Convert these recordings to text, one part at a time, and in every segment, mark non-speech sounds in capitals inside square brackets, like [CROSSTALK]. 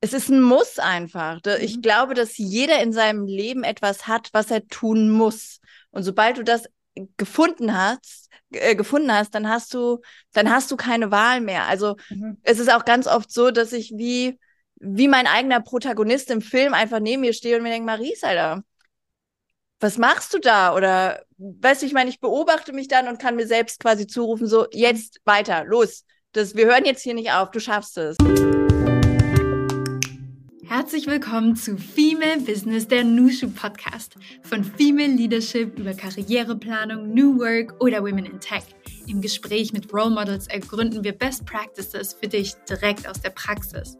es ist ein Muss einfach. Ich mhm. glaube, dass jeder in seinem Leben etwas hat, was er tun muss. Und sobald du das gefunden hast, äh, gefunden hast, dann hast du, dann hast du keine Wahl mehr. Also mhm. es ist auch ganz oft so, dass ich wie, wie mein eigener Protagonist im Film einfach neben mir stehe und mir denke, Maries, Alter, was machst du da? Oder weißt du, ich meine, ich beobachte mich dann und kann mir selbst quasi zurufen, so, jetzt weiter, los. Das, wir hören jetzt hier nicht auf, du schaffst es. Herzlich willkommen zu Female Business, der Nushu Podcast. Von Female Leadership über Karriereplanung, New Work oder Women in Tech. Im Gespräch mit Role Models ergründen wir Best Practices für dich direkt aus der Praxis.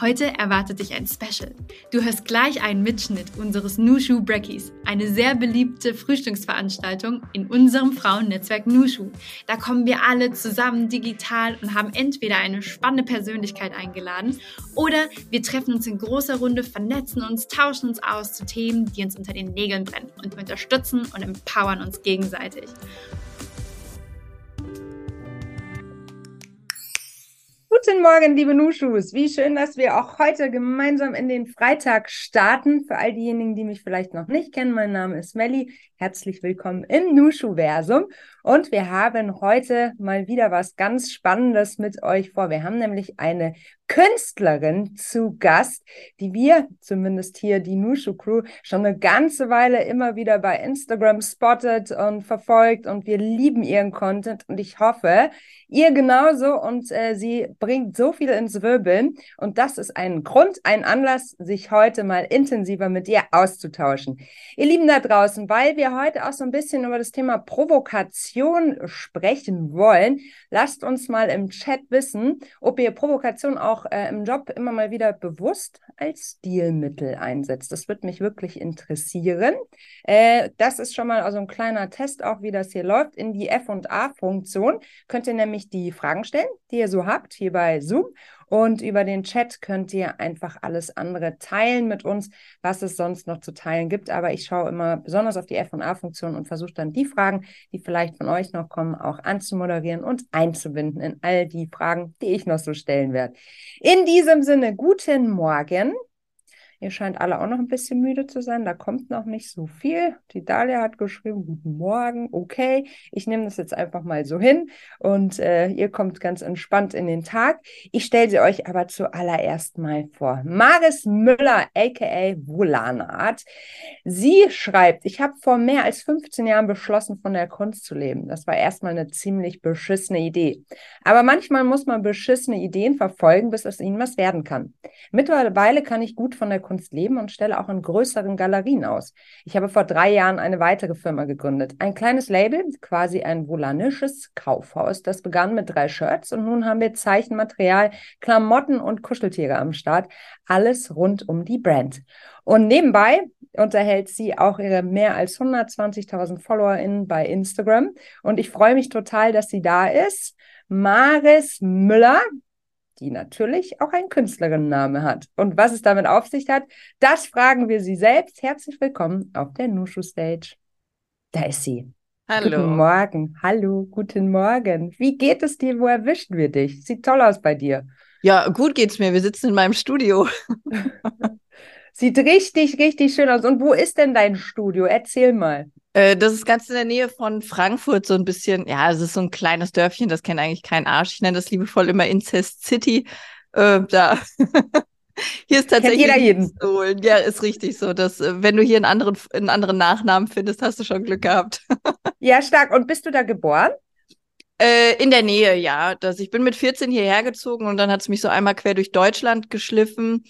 Heute erwartet dich ein Special. Du hörst gleich einen Mitschnitt unseres Nushu Breckies, eine sehr beliebte Frühstücksveranstaltung in unserem Frauennetzwerk Nushu. Da kommen wir alle zusammen digital und haben entweder eine spannende Persönlichkeit eingeladen oder wir treffen uns in großer Runde, vernetzen uns, tauschen uns aus zu Themen, die uns unter den Nägeln brennen und unterstützen und empowern uns gegenseitig. Guten Morgen, liebe Nushus. Wie schön, dass wir auch heute gemeinsam in den Freitag starten. Für all diejenigen, die mich vielleicht noch nicht kennen, mein Name ist Melli. Herzlich willkommen im Nushu-Versum. Und wir haben heute mal wieder was ganz Spannendes mit euch vor. Wir haben nämlich eine Künstlerin zu Gast, die wir, zumindest hier die Nushu Crew, schon eine ganze Weile immer wieder bei Instagram spottet und verfolgt und wir lieben ihren Content und ich hoffe, ihr genauso und äh, sie bringt so viel ins Wirbeln und das ist ein Grund, ein Anlass, sich heute mal intensiver mit ihr auszutauschen. Ihr Lieben da draußen, weil wir heute auch so ein bisschen über das Thema Provokation Provokation sprechen wollen, lasst uns mal im Chat wissen, ob ihr Provokation auch äh, im Job immer mal wieder bewusst als Stilmittel einsetzt. Das wird mich wirklich interessieren. Äh, das ist schon mal also ein kleiner Test, auch wie das hier läuft. In die F&A-Funktion könnt ihr nämlich die Fragen stellen, die ihr so habt, hier bei Zoom. Und über den Chat könnt ihr einfach alles andere teilen mit uns, was es sonst noch zu teilen gibt. Aber ich schaue immer besonders auf die FA-Funktion und versuche dann die Fragen, die vielleicht von euch noch kommen, auch anzumoderieren und einzubinden in all die Fragen, die ich noch so stellen werde. In diesem Sinne, guten Morgen. Ihr scheint alle auch noch ein bisschen müde zu sein. Da kommt noch nicht so viel. Die Dalia hat geschrieben, guten Morgen, okay. Ich nehme das jetzt einfach mal so hin und äh, ihr kommt ganz entspannt in den Tag. Ich stelle sie euch aber zuallererst mal vor. Maris Müller, aka Volanart. Sie schreibt, ich habe vor mehr als 15 Jahren beschlossen, von der Kunst zu leben. Das war erstmal eine ziemlich beschissene Idee. Aber manchmal muss man beschissene Ideen verfolgen, bis aus ihnen was werden kann. Mittlerweile kann ich gut von der Kunst leben und stelle auch in größeren Galerien aus. Ich habe vor drei Jahren eine weitere Firma gegründet. Ein kleines Label, quasi ein volanisches Kaufhaus. Das begann mit drei Shirts und nun haben wir Zeichenmaterial, Klamotten und Kuscheltiere am Start. Alles rund um die Brand. Und nebenbei unterhält sie auch ihre mehr als 120.000 FollowerInnen bei Instagram. Und ich freue mich total, dass sie da ist. Maris Müller, die natürlich auch einen Künstlerinnenname hat. Und was es damit auf sich hat, das fragen wir sie selbst. Herzlich willkommen auf der Nushu Stage. Da ist sie. Hallo. Guten Morgen. Hallo, guten Morgen. Wie geht es dir? Wo erwischen wir dich? Sieht toll aus bei dir. Ja, gut geht's mir. Wir sitzen in meinem Studio. [LAUGHS] Sieht richtig, richtig schön aus. Und wo ist denn dein Studio? Erzähl mal. Äh, das ist ganz in der Nähe von Frankfurt, so ein bisschen, ja, es ist so ein kleines Dörfchen, das kennt eigentlich kein Arsch. Ich nenne das liebevoll immer Incest City. Äh, da. [LAUGHS] Hier ist tatsächlich jeder jeden. Holen. Ja, ist richtig so, dass äh, wenn du hier einen anderen, einen anderen Nachnamen findest, hast du schon Glück gehabt. [LAUGHS] ja, stark. Und bist du da geboren? Äh, in der Nähe, ja. Das, ich bin mit 14 hierher gezogen und dann hat es mich so einmal quer durch Deutschland geschliffen.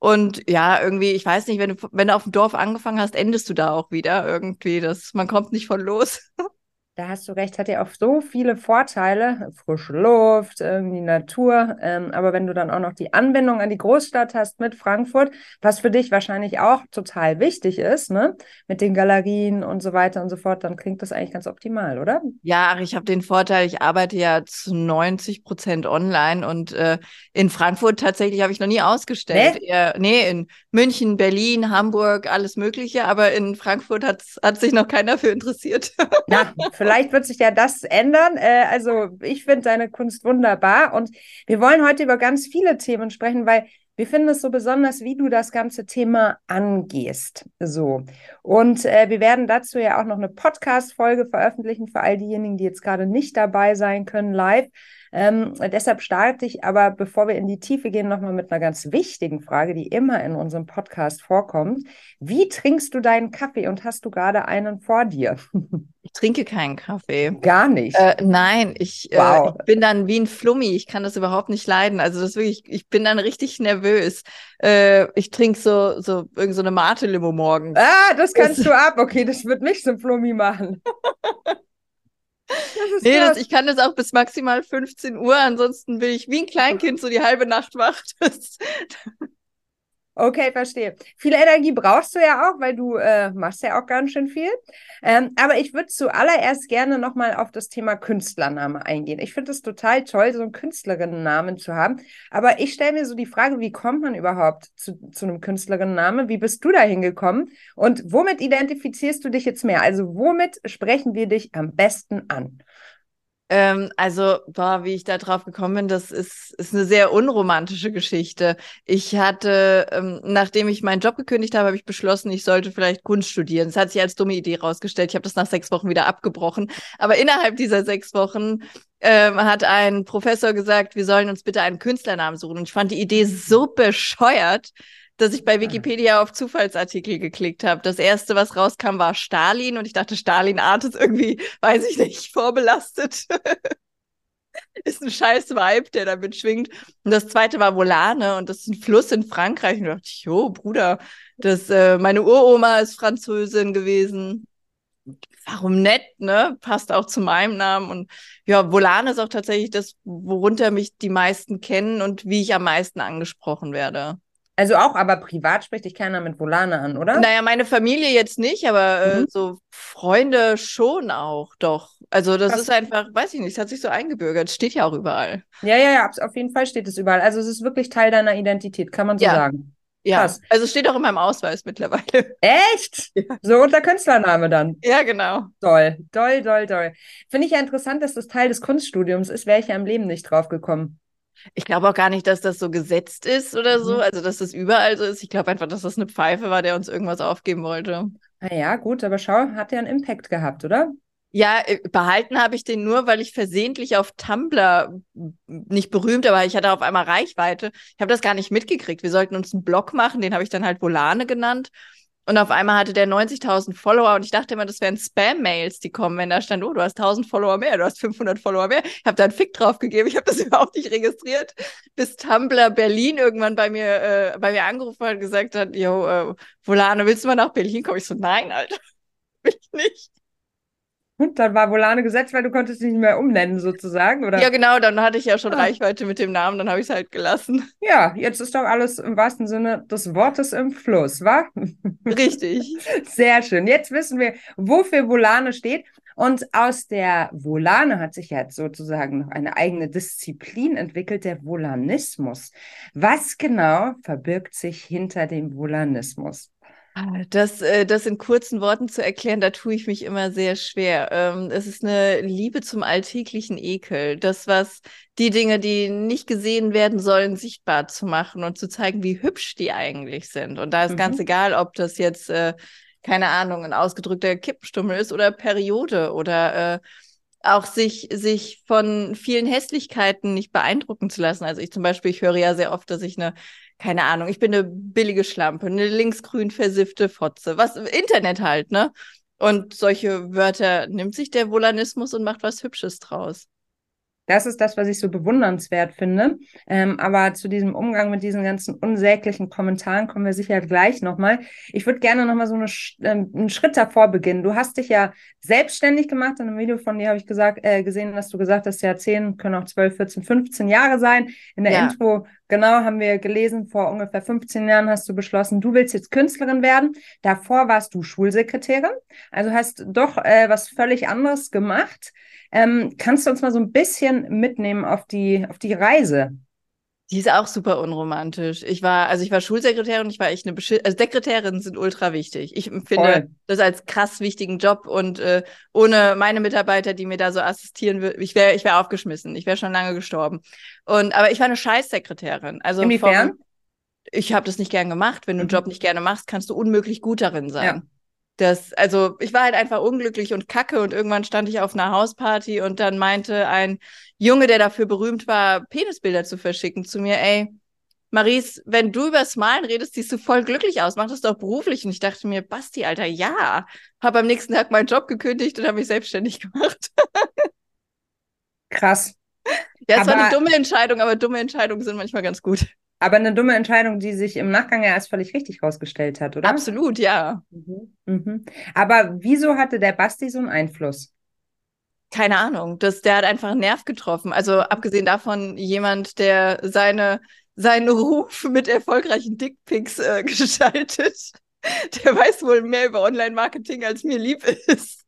Und ja, irgendwie, ich weiß nicht, wenn du, wenn du auf dem Dorf angefangen hast, endest du da auch wieder irgendwie. Das, man kommt nicht von los. [LAUGHS] Da hast du recht, hat ja auch so viele Vorteile, frische Luft, irgendwie Natur. Ähm, aber wenn du dann auch noch die Anbindung an die Großstadt hast mit Frankfurt, was für dich wahrscheinlich auch total wichtig ist, ne, mit den Galerien und so weiter und so fort, dann klingt das eigentlich ganz optimal, oder? Ja, ich habe den Vorteil, ich arbeite ja zu 90 Prozent online und äh, in Frankfurt tatsächlich habe ich noch nie ausgestellt. Nee? Eher, nee, in München, Berlin, Hamburg, alles Mögliche, aber in Frankfurt hat, sich noch keiner für interessiert. [LAUGHS] Na, Vielleicht wird sich ja das ändern. Äh, also ich finde deine Kunst wunderbar und wir wollen heute über ganz viele Themen sprechen, weil Wir finden es so besonders, wie du das ganze Thema angehst. So. Und äh, wir werden dazu ja auch noch eine Podcast-Folge veröffentlichen für all diejenigen, die jetzt gerade nicht dabei sein können live. Ähm, deshalb starte ich aber, bevor wir in die Tiefe gehen, nochmal mit einer ganz wichtigen Frage, die immer in unserem Podcast vorkommt. Wie trinkst du deinen Kaffee und hast du gerade einen vor dir? [LAUGHS] Ich trinke keinen Kaffee. Gar nicht. Äh, nein, ich, wow. äh, ich, bin dann wie ein Flummi. Ich kann das überhaupt nicht leiden. Also das wirklich, ich bin dann richtig nervös. Äh, ich trinke so, so irgend so eine Mate-Limo morgens. Ah, das kannst das, du ab. Okay, das wird mich zum Flummi machen. [LAUGHS] Das nee, das, ich kann das auch bis maximal 15 Uhr, ansonsten bin ich wie ein Kleinkind so die halbe Nacht wach. [LAUGHS] Okay, verstehe. Viel Energie brauchst du ja auch, weil du äh, machst ja auch ganz schön viel. Ähm, aber ich würde zuallererst gerne nochmal auf das Thema Künstlername eingehen. Ich finde es total toll, so einen Künstlerinnennamen zu haben. Aber ich stelle mir so die Frage, wie kommt man überhaupt zu, zu einem Künstlerinnennamen? Wie bist du da hingekommen? Und womit identifizierst du dich jetzt mehr? Also womit sprechen wir dich am besten an? Ähm, also, boah, wie ich da drauf gekommen bin, das ist, ist eine sehr unromantische Geschichte. Ich hatte, ähm, nachdem ich meinen Job gekündigt habe, habe ich beschlossen, ich sollte vielleicht Kunst studieren. Das hat sich als dumme Idee rausgestellt. Ich habe das nach sechs Wochen wieder abgebrochen. Aber innerhalb dieser sechs Wochen ähm, hat ein Professor gesagt, wir sollen uns bitte einen Künstlernamen suchen. Und ich fand die Idee so bescheuert, dass ich bei Wikipedia auf Zufallsartikel geklickt habe. Das erste, was rauskam, war Stalin und ich dachte, Stalin Art ist irgendwie, weiß ich nicht, vorbelastet. [LAUGHS] ist ein scheiß Vibe, der damit schwingt. Und das zweite war Volane und das ist ein Fluss in Frankreich. Und ich dachte, jo, Bruder, das, äh, meine Uroma ist Französin gewesen. Warum nett, ne? Passt auch zu meinem Namen. Und ja, Volane ist auch tatsächlich das, worunter mich die meisten kennen und wie ich am meisten angesprochen werde. Also auch, aber privat spricht dich keiner mit Volane an, oder? Naja, meine Familie jetzt nicht, aber äh, mhm. so Freunde schon auch, doch. Also das Krass. ist einfach, weiß ich nicht, es hat sich so eingebürgert. Steht ja auch überall. Ja, ja, ja, auf jeden Fall steht es überall. Also es ist wirklich Teil deiner Identität, kann man so ja. sagen. Ja, Krass. also steht auch in meinem Ausweis mittlerweile. [LAUGHS] Echt? Ja. So unter Künstlername dann? Ja, genau. Toll, toll, toll, toll. Finde ich ja interessant, dass das Teil des Kunststudiums ist, wäre ich ja im Leben nicht drauf gekommen. Ich glaube auch gar nicht, dass das so gesetzt ist oder so, mhm. also dass das überall so ist. Ich glaube einfach, dass das eine Pfeife war, der uns irgendwas aufgeben wollte. Naja, gut, aber schau, hat ja einen Impact gehabt, oder? Ja, äh, behalten habe ich den nur, weil ich versehentlich auf Tumblr nicht berühmt, aber ich hatte auf einmal Reichweite. Ich habe das gar nicht mitgekriegt. Wir sollten uns einen Blog machen, den habe ich dann halt Volane genannt. Und auf einmal hatte der 90.000 Follower und ich dachte immer, das wären Spam-Mails, die kommen, wenn da stand, oh, du hast 1000 Follower mehr, du hast 500 Follower mehr. Ich habe da einen Fick drauf gegeben, ich habe das [LAUGHS] überhaupt nicht registriert, bis Tumblr Berlin irgendwann bei mir, äh, bei mir angerufen hat und gesagt hat, yo, äh, Volane, willst du mal nach Berlin kommen? Ich so, nein, Alter, [LAUGHS] will ich nicht. Und dann war Volane gesetzt, weil du konntest dich nicht mehr umnennen, sozusagen, oder? Ja, genau, dann hatte ich ja schon ah. Reichweite mit dem Namen, dann habe ich es halt gelassen. Ja, jetzt ist doch alles im wahrsten Sinne des Wortes im Fluss, wa? Richtig. [LAUGHS] Sehr schön. Jetzt wissen wir, wofür Volane steht. Und aus der Volane hat sich jetzt sozusagen noch eine eigene Disziplin entwickelt, der Volanismus. Was genau verbirgt sich hinter dem Volanismus? Das, äh, das in kurzen Worten zu erklären, da tue ich mich immer sehr schwer. Ähm, es ist eine Liebe zum alltäglichen Ekel. Das, was die Dinge, die nicht gesehen werden sollen, sichtbar zu machen und zu zeigen, wie hübsch die eigentlich sind. Und da ist mhm. ganz egal, ob das jetzt, äh, keine Ahnung, ein ausgedrückter Kippenstummel ist oder Periode oder äh, auch sich, sich von vielen Hässlichkeiten nicht beeindrucken zu lassen. Also ich zum Beispiel, ich höre ja sehr oft, dass ich eine keine Ahnung, ich bin eine billige Schlampe, eine linksgrün versiffte Fotze, was Internet halt, ne? Und solche Wörter nimmt sich der Volanismus und macht was Hübsches draus. Das ist das, was ich so bewundernswert finde. Ähm, aber zu diesem Umgang mit diesen ganzen unsäglichen Kommentaren kommen wir sicher gleich nochmal. Ich würde gerne nochmal so eine, ähm, einen Schritt davor beginnen. Du hast dich ja selbstständig gemacht. In einem Video von dir habe ich gesagt, äh, gesehen, dass du gesagt hast, ja, 10 können auch 12, 14, 15 Jahre sein. In der ja. Intro, genau, haben wir gelesen, vor ungefähr 15 Jahren hast du beschlossen, du willst jetzt Künstlerin werden. Davor warst du Schulsekretärin. Also hast doch äh, was völlig anderes gemacht. Ähm, kannst du uns mal so ein bisschen mitnehmen auf die, auf die Reise? Die ist auch super unromantisch. Ich war, also ich war Schulsekretärin, ich war echt eine Beschil also Sekretärinnen sind ultra wichtig. Ich finde Voll. das als krass wichtigen Job und äh, ohne meine Mitarbeiter, die mir da so assistieren würden, ich wäre ich wäre aufgeschmissen. Ich wäre schon lange gestorben. Und aber ich war eine Scheißsekretärin. Also Inwiefern? Vom, ich habe das nicht gern gemacht. Wenn du einen Mhm. Job nicht gerne machst, kannst du unmöglich gut darin sein. Ja. Das, also ich war halt einfach unglücklich und kacke und irgendwann stand ich auf einer Hausparty und dann meinte ein Junge, der dafür berühmt war, Penisbilder zu verschicken, zu mir, ey, Maries, wenn du übers Malen redest, siehst du voll glücklich aus. Mach das doch beruflich. Und ich dachte mir, Basti, Alter, ja. Hab am nächsten Tag meinen Job gekündigt und habe mich selbstständig gemacht. Krass. Ja, es war Aber- eine dumme Entscheidung, aber dumme Entscheidungen sind manchmal ganz gut. Aber eine dumme Entscheidung, die sich im Nachgang ja als völlig richtig rausgestellt hat, oder? Absolut, ja. Mhm. Mhm. Aber wieso hatte der Basti so einen Einfluss? Keine Ahnung. Das, der hat einfach einen Nerv getroffen. Also abgesehen davon, jemand, der seine, seinen Ruf mit erfolgreichen Dickpics äh, [LAUGHS] gestaltet, der weiß wohl mehr über Online-Marketing, als mir lieb ist.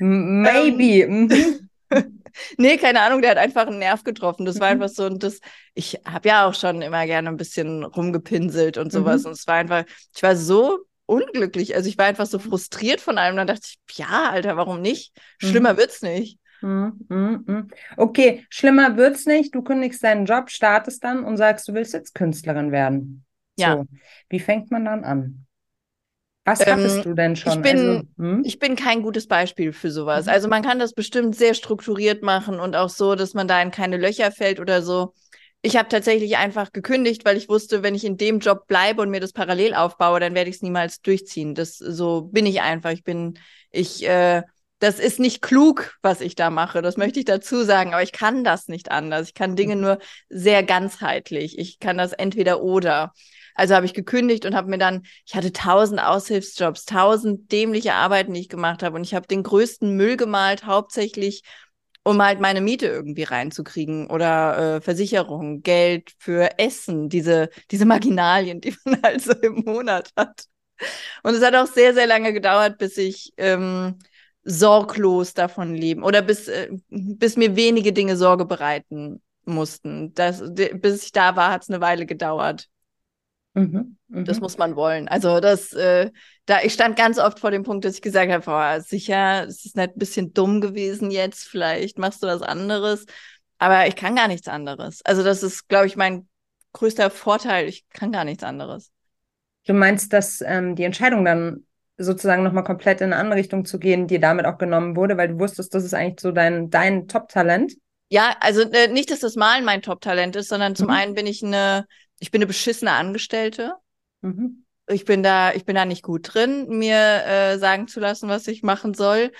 Maybe. Mhm. [LAUGHS] Nee, keine Ahnung, der hat einfach einen Nerv getroffen. Das war Mhm. einfach so, und das, ich habe ja auch schon immer gerne ein bisschen rumgepinselt und sowas. Mhm. Und es war einfach, ich war so unglücklich. Also ich war einfach so frustriert von allem. Dann dachte ich, ja, Alter, warum nicht? Schlimmer wird's nicht. Mhm. Mhm. Mhm. Okay, schlimmer wird's nicht. Du kündigst deinen Job, startest dann und sagst, du willst jetzt Künstlerin werden. Ja. So. Wie fängt man dann an? Was Ähm, hattest du denn schon? ich bin- also, hm? Ich bin kein gutes Beispiel für sowas. Mhm. Also man kann das bestimmt sehr strukturiert machen und auch so, dass man da in keine Löcher fällt oder so. Ich habe tatsächlich einfach gekündigt, weil ich wusste, wenn ich in dem Job bleibe und mir das parallel aufbaue, dann werde ich es niemals durchziehen. Das so bin ich einfach. Ich bin, ich, äh, das ist nicht klug, was ich da mache. Das möchte ich dazu sagen, aber ich kann das nicht anders. Ich kann Dinge nur sehr ganzheitlich. Ich kann das entweder oder. Also habe ich gekündigt und habe mir dann, ich hatte tausend Aushilfsjobs, tausend dämliche Arbeiten, die ich gemacht habe. Und ich habe den größten Müll gemalt, hauptsächlich, um halt meine Miete irgendwie reinzukriegen oder äh, Versicherung, Geld für Essen, diese, diese Marginalien, die man [LAUGHS] halt so im Monat hat. Und es hat auch sehr, sehr lange gedauert, bis ich ähm, sorglos davon leben oder bis, äh, bis mir wenige Dinge Sorge bereiten mussten. Das, bis ich da war, hat es eine Weile gedauert. Mhm. Mhm. Das muss man wollen. Also das, äh, da ich stand ganz oft vor dem Punkt, dass ich gesagt habe, boah, sicher, es ist nicht ein bisschen dumm gewesen jetzt, vielleicht machst du was anderes. Aber ich kann gar nichts anderes. Also das ist, glaube ich, mein größter Vorteil. Ich kann gar nichts anderes. Du meinst, dass ähm, die Entscheidung dann sozusagen nochmal komplett in eine andere Richtung zu gehen, dir damit auch genommen wurde, weil du wusstest, das ist eigentlich so dein, dein Top-Talent. Ja, also äh, nicht, dass das Malen mein Top-Talent ist, sondern zum Mhm. einen bin ich eine, ich bin eine beschissene Angestellte. Mhm. Ich bin da, ich bin da nicht gut drin, mir äh, sagen zu lassen, was ich machen soll.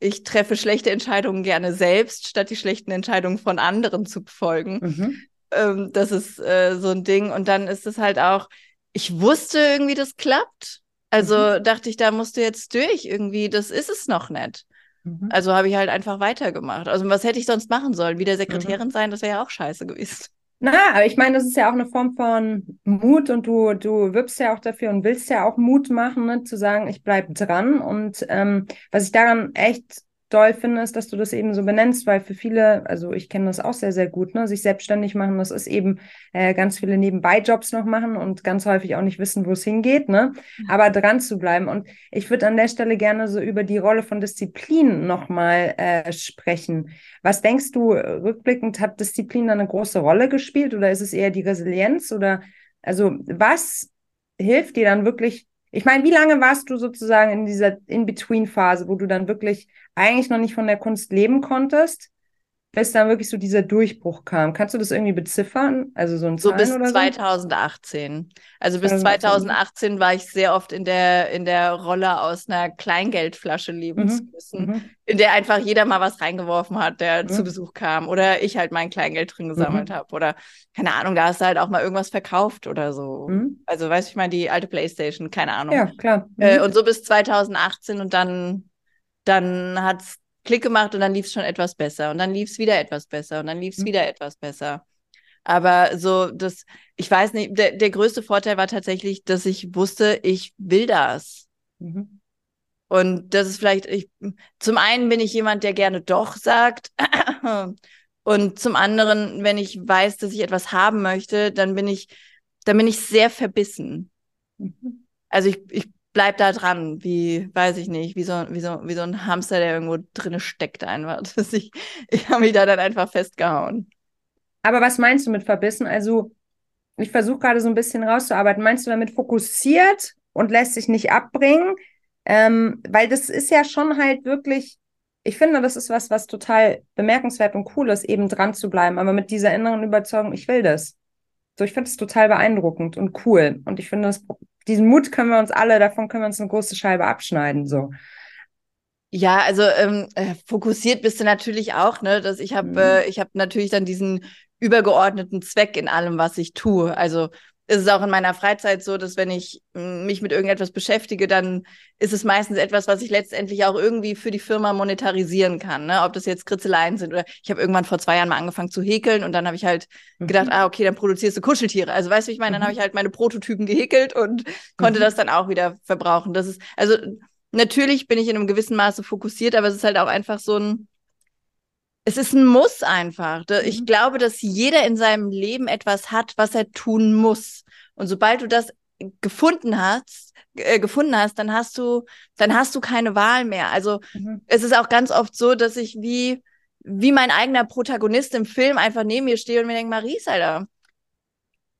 Ich treffe schlechte Entscheidungen gerne selbst, statt die schlechten Entscheidungen von anderen zu befolgen. Mhm. Ähm, das ist äh, so ein Ding. Und dann ist es halt auch, ich wusste irgendwie, das klappt. Also dachte ich, da musst du jetzt durch irgendwie, das ist es noch nicht. Mhm. Also habe ich halt einfach weitergemacht. Also was hätte ich sonst machen sollen? Wieder Sekretärin sein, das wäre ja auch scheiße gewesen. Na, aber ich meine, das ist ja auch eine Form von Mut und du, du wirbst ja auch dafür und willst ja auch Mut machen, ne, zu sagen, ich bleib dran. Und ähm, was ich daran echt doll finde, ist, dass du das eben so benennst, weil für viele, also ich kenne das auch sehr, sehr gut, ne, sich selbstständig machen, das ist eben äh, ganz viele Nebenbei-Jobs noch machen und ganz häufig auch nicht wissen, wo es hingeht, ne, aber dran zu bleiben. Und ich würde an der Stelle gerne so über die Rolle von Disziplin nochmal äh, sprechen. Was denkst du, rückblickend hat Disziplin da eine große Rolle gespielt oder ist es eher die Resilienz oder also was hilft dir dann wirklich? Ich meine, wie lange warst du sozusagen in dieser In-Between-Phase, wo du dann wirklich eigentlich noch nicht von der Kunst leben konntest, bis dann wirklich so dieser Durchbruch kam? Kannst du das irgendwie beziffern? Also so ein So bis oder so? 2018. Also bis 2018. 2018 war ich sehr oft in der, in der Rolle aus einer Kleingeldflasche leben zu Mhm. müssen, Mhm. in der einfach jeder mal was reingeworfen hat, der Mhm. zu Besuch kam. Oder ich halt mein Kleingeld drin gesammelt Mhm. habe. Oder keine Ahnung, da hast du halt auch mal irgendwas verkauft oder so. Mhm. Also weißt du, ich meine, die alte Playstation, keine Ahnung. Ja, klar. Äh, Mhm. und so bis 2018 und dann, dann hat's Klick gemacht und dann lief es schon etwas besser und dann lief es wieder etwas besser und dann lief es Mhm. wieder etwas besser. Aber so, das, ich weiß nicht, der, der größte Vorteil war tatsächlich, dass ich wusste, ich will das. Mhm. Und das ist vielleicht, ich, zum einen bin ich jemand, der gerne doch sagt. [CLEARS THROAT] Und zum anderen, wenn ich weiß, dass ich etwas haben möchte, dann bin ich, dann bin ich sehr verbissen. Mhm. Also ich, ich bleib da dran, wie, weiß ich nicht, wie so, wie so, wie so ein Hamster, der irgendwo drinne steckt einfach. [LAUGHS] Ich, ich habe mich da dann einfach festgehauen. Aber was meinst du mit verbissen? Also ich versuche gerade so ein bisschen rauszuarbeiten. Meinst du damit fokussiert und lässt sich nicht abbringen? Ähm, weil das ist ja schon halt wirklich, ich finde, das ist was, was total bemerkenswert und cool ist, eben dran zu bleiben, aber mit dieser inneren Überzeugung, ich will das. So, ich finde es total beeindruckend und cool. Und ich finde, das, diesen Mut können wir uns alle, davon können wir uns eine große Scheibe abschneiden. So. Ja, also ähm, äh, fokussiert bist du natürlich auch, ne? Dass ich habe, mhm. äh, ich habe natürlich dann diesen übergeordneten Zweck in allem, was ich tue. Also ist es auch in meiner Freizeit so, dass wenn ich hm, mich mit irgendetwas beschäftige, dann ist es meistens etwas, was ich letztendlich auch irgendwie für die Firma monetarisieren kann. Ne? Ob das jetzt Kritzeleien sind oder ich habe irgendwann vor zwei Jahren mal angefangen zu häkeln und dann habe ich halt mhm. gedacht, ah, okay, dann produzierst du Kuscheltiere. Also weißt du, ich meine, dann mhm. habe ich halt meine Prototypen gehäkelt und konnte mhm. das dann auch wieder verbrauchen. Das ist, also natürlich bin ich in einem gewissen Maße fokussiert, aber es ist halt auch einfach so ein, es ist ein Muss einfach. Ich mhm. glaube, dass jeder in seinem Leben etwas hat, was er tun muss. Und sobald du das gefunden hast, äh, gefunden hast, dann hast du, dann hast du keine Wahl mehr. Also mhm. es ist auch ganz oft so, dass ich wie, wie mein eigener Protagonist im Film einfach neben mir stehe und mir denke, Maries, Alter,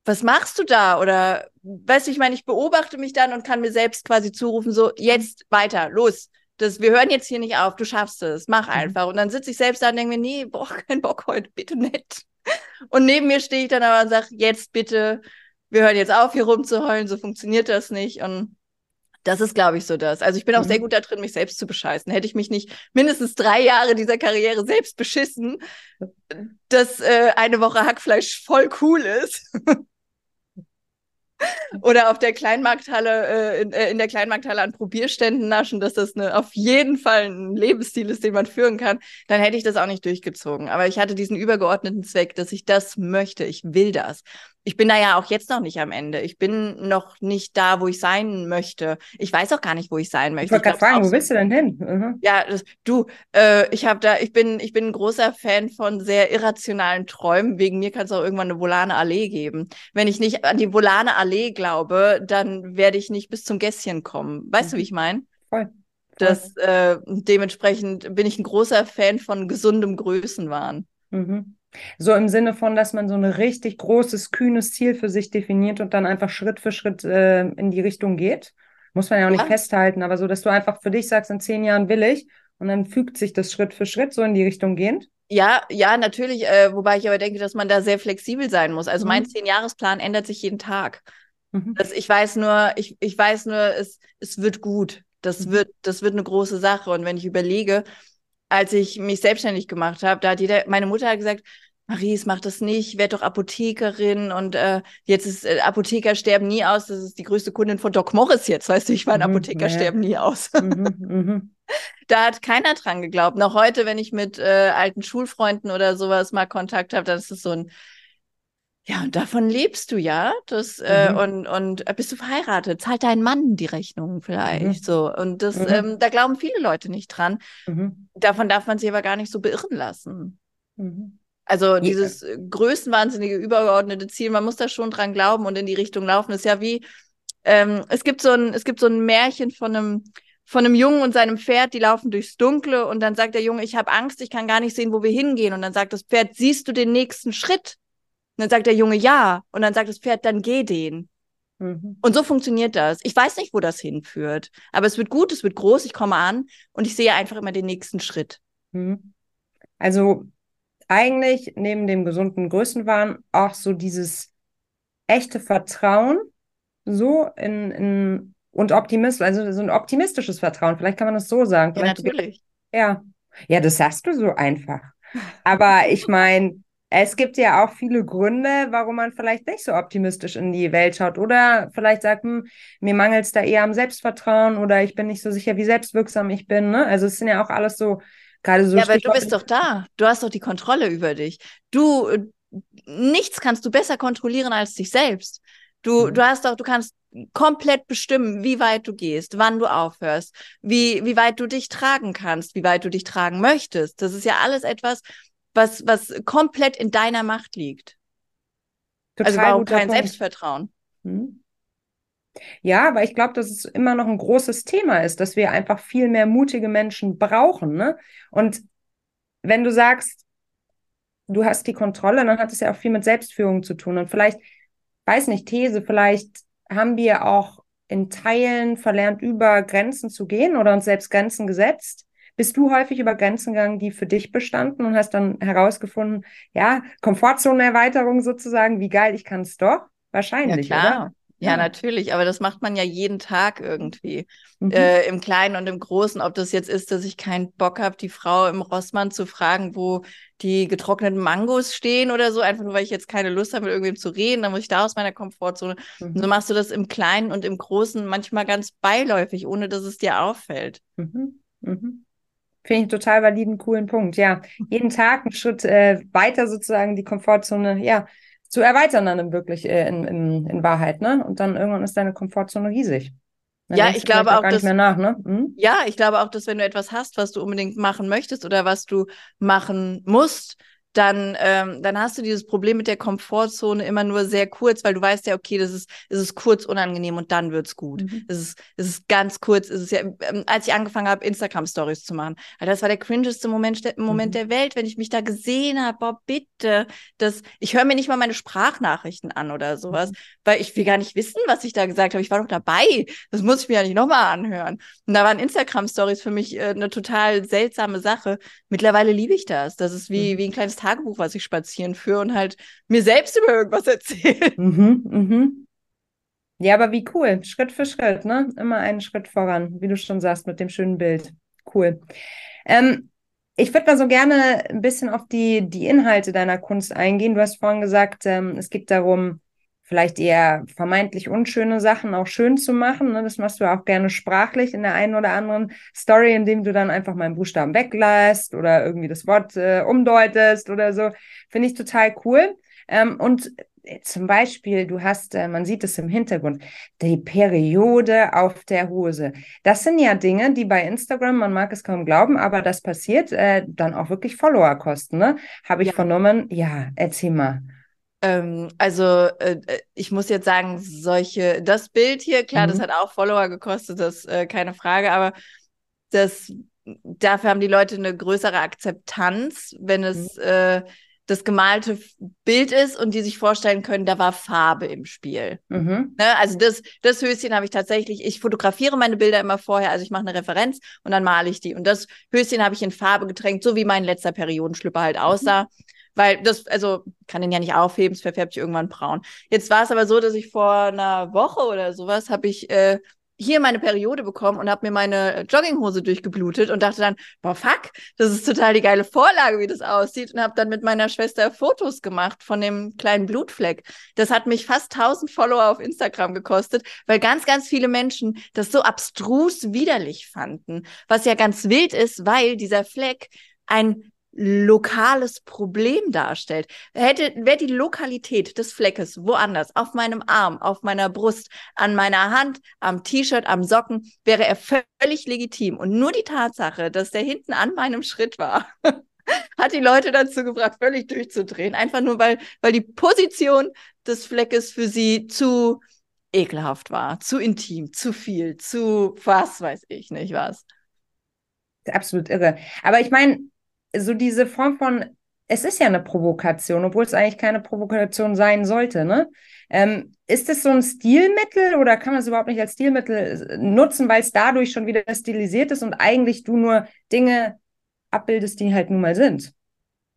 was machst du da? Oder weißt du, ich meine, ich beobachte mich dann und kann mir selbst quasi zurufen, so, jetzt weiter, los das, wir hören jetzt hier nicht auf, du schaffst es, mach mhm. einfach. Und dann sitze ich selbst da und denke mir, nee, boah, [LAUGHS] kein Bock heute, bitte nicht. Und neben mir stehe ich dann aber und sage, jetzt bitte, wir hören jetzt auf, hier rumzuheulen, so funktioniert das nicht. Und das ist, glaube ich, so das. Also ich bin auch mhm. sehr gut da drin, mich selbst zu bescheißen. Hätte ich mich nicht mindestens drei Jahre dieser Karriere selbst beschissen, dass äh, eine Woche Hackfleisch voll cool ist. [LAUGHS] [LAUGHS] Oder auf der Kleinmarkthalle, äh, in, äh, in, der Kleinmarkthalle an Probierständen naschen, dass das eine, auf jeden Fall ein Lebensstil ist, den man führen kann, dann hätte ich das auch nicht durchgezogen. Aber ich hatte diesen übergeordneten Zweck, dass ich das möchte. Ich will das ich bin da ja auch jetzt noch nicht am Ende. Ich bin noch nicht da, wo ich sein möchte. Ich weiß auch gar nicht, wo ich sein möchte. Ich wollte gerade fragen, wo willst du denn hin? Mhm. Ja, das, du, äh, ich habe da, ich bin, ich bin ein großer Fan von sehr irrationalen Träumen. Wegen mir kann es auch irgendwann eine Volane Allee geben. Wenn ich nicht an die Volane Allee glaube, dann werde ich nicht bis zum Gässchen kommen. Weißt mhm. du, wie ich meine? Voll. Das, äh, dementsprechend bin ich ein großer Fan von gesundem Größenwahn. Mhm. So im Sinne von, dass man so ein richtig großes, kühnes Ziel für sich definiert und dann einfach Schritt für Schritt äh, in die Richtung geht. Muss man ja auch nicht ja. festhalten, aber so, dass du einfach für dich sagst, in zehn Jahren will ich und dann fügt sich das Schritt für Schritt so in die Richtung gehend. Ja, ja, natürlich, äh, wobei ich aber denke, dass man da sehr flexibel sein muss. Also mhm. mein Zehn-Jahres-Plan ändert sich jeden Tag. Mhm. Das, ich weiß nur, ich, ich weiß nur, es, es wird gut. Das mhm. wird, das wird eine große Sache. Und wenn ich überlege, als ich mich selbstständig gemacht habe, da hat jeder, meine Mutter hat gesagt, Maries, mach das nicht, werd doch Apothekerin und äh, jetzt ist äh, Apotheker sterben nie aus. Das ist die größte Kundin von Doc Morris jetzt, weißt du, ich meine, mhm, Apotheker ja. sterben nie aus. [LAUGHS] Mhm, mhm. Da hat keiner dran geglaubt. Noch heute, wenn ich mit äh, alten Schulfreunden oder sowas mal Kontakt habe, dann ist es so ein, ja, und davon lebst du ja. Das, äh, mhm. und, und äh, bist du verheiratet, zahlt dein Mann die Rechnung vielleicht. Mhm. So. Und das, mhm. ähm, da glauben viele Leute nicht dran. Mhm. Davon darf man sich aber gar nicht so beirren lassen. Mhm. Also dieses ja. größenwahnsinnige, übergeordnete Ziel, man muss da schon dran glauben und in die Richtung laufen. Das ist ja wie, ähm, es gibt so ein, es gibt so ein Märchen von einem, von einem Jungen und seinem Pferd, die laufen durchs Dunkle und dann sagt der Junge, ich habe Angst, ich kann gar nicht sehen, wo wir hingehen. Und dann sagt das Pferd, siehst du den nächsten Schritt? Und dann sagt der Junge, ja. Und dann sagt das Pferd, dann geh den. Mhm. Und so funktioniert das. Ich weiß nicht, wo das hinführt, aber es wird gut, es wird groß, ich komme an und ich sehe einfach immer den nächsten Schritt. Mhm. Also eigentlich neben dem gesunden Größenwahn auch so dieses echte Vertrauen so in, in und Optimismus, also so ein optimistisches Vertrauen, vielleicht kann man das so sagen. Ja, natürlich. Ja. Ja, das sagst du so einfach. Aber ich meine, es gibt ja auch viele Gründe, warum man vielleicht nicht so optimistisch in die Welt schaut. Oder vielleicht sagt, hm, mir mangelt es da eher am Selbstvertrauen oder ich bin nicht so sicher, wie selbstwirksam ich bin. Ne? Also es sind ja auch alles so Gerade so ja, aber du bist doch da. Du hast doch die Kontrolle über dich. Du, nichts kannst du besser kontrollieren als dich selbst. Du, mhm. du hast doch, du kannst komplett bestimmen, wie weit du gehst, wann du aufhörst, wie, wie weit du dich tragen kannst, wie weit du dich tragen möchtest. Das ist ja alles etwas, was, was komplett in deiner Macht liegt. Total also überhaupt kein Punkt. Selbstvertrauen. Mhm. Ja, aber ich glaube, dass es immer noch ein großes Thema ist, dass wir einfach viel mehr mutige Menschen brauchen. Ne? Und wenn du sagst, du hast die Kontrolle, dann hat es ja auch viel mit Selbstführung zu tun. Und vielleicht weiß nicht, These, vielleicht haben wir auch in Teilen verlernt, über Grenzen zu gehen oder uns selbst Grenzen gesetzt. Bist du häufig über Grenzen gegangen, die für dich bestanden und hast dann herausgefunden, ja, Komfortzonenerweiterung sozusagen, wie geil, ich kann es doch? Wahrscheinlich, ja, klar. oder? Ja, ja, natürlich, aber das macht man ja jeden Tag irgendwie. Mhm. Äh, Im Kleinen und im Großen, ob das jetzt ist, dass ich keinen Bock habe, die Frau im Rossmann zu fragen, wo die getrockneten Mangos stehen oder so, einfach nur weil ich jetzt keine Lust habe, mit irgendwem zu reden, dann muss ich da aus meiner Komfortzone. Mhm. So machst du das im Kleinen und im Großen manchmal ganz beiläufig, ohne dass es dir auffällt. Mhm. Finde ich einen total validen, coolen Punkt. Ja, jeden Tag einen Schritt äh, weiter sozusagen die Komfortzone, ja, zu erweitern dann wirklich äh, in, in, in Wahrheit, ne? Und dann irgendwann ist deine Komfortzone riesig. Dann ja, ich glaube auch, gar dass, nach, ne? Hm? Ja, ich glaube auch, dass wenn du etwas hast, was du unbedingt machen möchtest oder was du machen musst, dann, ähm, dann hast du dieses Problem mit der Komfortzone immer nur sehr kurz, weil du weißt ja, okay, das ist, das ist kurz unangenehm und dann wird's gut. Mhm. Das ist, das ist ganz kurz. Es ist ja, ähm, als ich angefangen habe, Instagram-Stories zu machen, also das war der cringeste Moment, Moment mhm. der Welt, wenn ich mich da gesehen habe, boah, bitte, das, ich höre mir nicht mal meine Sprachnachrichten an oder sowas, mhm. weil ich will gar nicht wissen, was ich da gesagt habe. Ich war doch dabei. Das muss ich mir ja nicht nochmal anhören. Und da waren Instagram-Stories für mich äh, eine total seltsame Sache. Mittlerweile liebe ich das. Das ist wie, mhm. wie ein kleines Tagebuch, was ich spazieren führe und halt mir selbst über irgendwas [LAUGHS] erzähle. Mhm, mhm. Ja, aber wie cool. Schritt für Schritt, ne? Immer einen Schritt voran, wie du schon sagst, mit dem schönen Bild. Cool. Ähm, ich würde mal so gerne ein bisschen auf die, die Inhalte deiner Kunst eingehen. Du hast vorhin gesagt, ähm, es geht darum, vielleicht eher vermeintlich unschöne Sachen auch schön zu machen. Ne? Das machst du auch gerne sprachlich in der einen oder anderen Story, indem du dann einfach mal einen Buchstaben weglässt oder irgendwie das Wort äh, umdeutest oder so. Finde ich total cool. Ähm, und äh, zum Beispiel, du hast, äh, man sieht es im Hintergrund, die Periode auf der Hose. Das sind ja Dinge, die bei Instagram, man mag es kaum glauben, aber das passiert, äh, dann auch wirklich Follower kosten, ne? Habe ich ja. vernommen. Ja, erzähl mal. Ähm, also äh, äh, ich muss jetzt sagen, solche, das Bild hier, klar, mhm. das hat auch Follower gekostet, das äh, keine Frage, aber das dafür haben die Leute eine größere Akzeptanz, wenn es mhm. äh, das gemalte Bild ist und die sich vorstellen können, da war Farbe im Spiel. Mhm. Ne? Also das, das Höschen habe ich tatsächlich, ich fotografiere meine Bilder immer vorher, also ich mache eine Referenz und dann male ich die. Und das Höschen habe ich in Farbe getränkt, so wie mein letzter Periodenschlüpper halt aussah. Mhm. Weil das, also kann den ja nicht aufheben, es verfärbt sich irgendwann braun. Jetzt war es aber so, dass ich vor einer Woche oder sowas habe ich äh, hier meine Periode bekommen und habe mir meine Jogginghose durchgeblutet und dachte dann, boah, fuck, das ist total die geile Vorlage, wie das aussieht und habe dann mit meiner Schwester Fotos gemacht von dem kleinen Blutfleck. Das hat mich fast 1000 Follower auf Instagram gekostet, weil ganz, ganz viele Menschen das so abstrus widerlich fanden, was ja ganz wild ist, weil dieser Fleck ein lokales Problem darstellt. Hätte, wäre die Lokalität des Fleckes woanders, auf meinem Arm, auf meiner Brust, an meiner Hand, am T-Shirt, am Socken, wäre er völlig legitim. Und nur die Tatsache, dass der hinten an meinem Schritt war, [LAUGHS] hat die Leute dazu gebracht, völlig durchzudrehen. Einfach nur, weil, weil die Position des Fleckes für sie zu ekelhaft war, zu intim, zu viel, zu was weiß ich nicht was. Absolut irre. Aber ich meine, so diese Form von, es ist ja eine Provokation, obwohl es eigentlich keine Provokation sein sollte, ne? Ähm, ist es so ein Stilmittel oder kann man es überhaupt nicht als Stilmittel äh, nutzen, weil es dadurch schon wieder stilisiert ist und eigentlich du nur Dinge abbildest, die halt nun mal sind?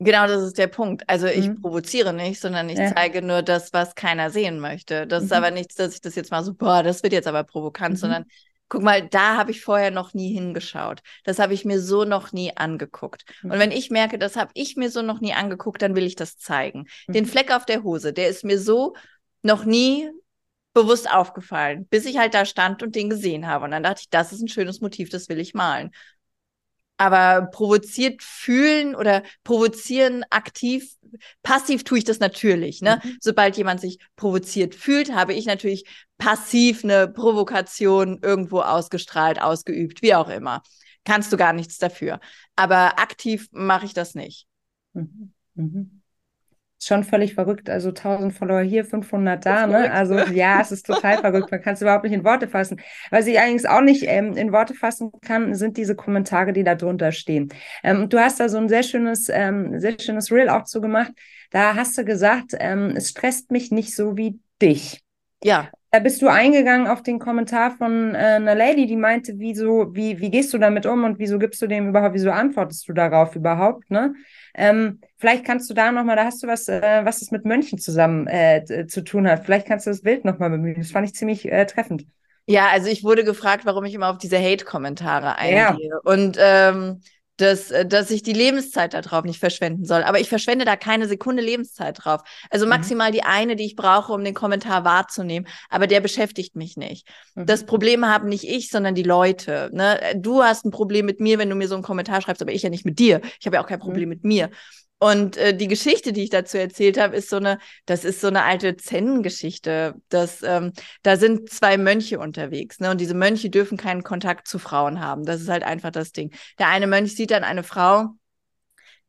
Genau, das ist der Punkt. Also ich mhm. provoziere nicht, sondern ich ja. zeige nur das, was keiner sehen möchte. Das mhm. ist aber nichts, dass ich das jetzt mal so, boah, das wird jetzt aber provokant, mhm. sondern Guck mal, da habe ich vorher noch nie hingeschaut. Das habe ich mir so noch nie angeguckt. Mhm. Und wenn ich merke, das habe ich mir so noch nie angeguckt, dann will ich das zeigen. Mhm. Den Fleck auf der Hose, der ist mir so noch nie bewusst aufgefallen, bis ich halt da stand und den gesehen habe. Und dann dachte ich, das ist ein schönes Motiv, das will ich malen. Aber provoziert fühlen oder provozieren aktiv, passiv tue ich das natürlich. Ne? Mhm. Sobald jemand sich provoziert fühlt, habe ich natürlich passiv eine Provokation irgendwo ausgestrahlt, ausgeübt, wie auch immer. Kannst du gar nichts dafür. Aber aktiv mache ich das nicht. Mhm. Mhm schon völlig verrückt. Also 1000 Follower hier, 500 da, ne? Also ja, es ist total [LAUGHS] verrückt. Man kann es überhaupt nicht in Worte fassen. Was ich allerdings auch nicht ähm, in Worte fassen kann, sind diese Kommentare, die da drunter stehen. Ähm, du hast da so ein sehr schönes, ähm, sehr schönes Reel auch zugemacht. Da hast du gesagt, ähm, es stresst mich nicht so wie dich. Ja. Da bist du eingegangen auf den Kommentar von äh, einer Lady, die meinte, wieso, wie, wie gehst du damit um und wieso gibst du dem überhaupt, wieso antwortest du darauf überhaupt, ne? Ähm, vielleicht kannst du da nochmal, da hast du was, äh, was es mit Mönchen zusammen äh, zu tun hat. Vielleicht kannst du das Bild nochmal bemühen. Das fand ich ziemlich äh, treffend. Ja, also ich wurde gefragt, warum ich immer auf diese Hate-Kommentare eingehe. Ja. Und ähm, dass, äh, dass ich die Lebenszeit darauf nicht verschwenden soll. Aber ich verschwende da keine Sekunde Lebenszeit drauf. Also mhm. maximal mhm. die eine, die ich brauche, um den Kommentar wahrzunehmen. Aber der beschäftigt mich nicht. Mhm. Das Problem haben nicht ich, sondern die Leute. Ne? Du hast ein Problem mit mir, wenn du mir so einen Kommentar schreibst, aber ich ja nicht mit dir. Ich habe ja auch kein Problem mhm. mit mir. Und äh, die Geschichte, die ich dazu erzählt habe, ist so eine, das ist so eine alte Zen-Geschichte. Das, ähm, da sind zwei Mönche unterwegs, ne? Und diese Mönche dürfen keinen Kontakt zu Frauen haben. Das ist halt einfach das Ding. Der eine Mönch sieht dann eine Frau,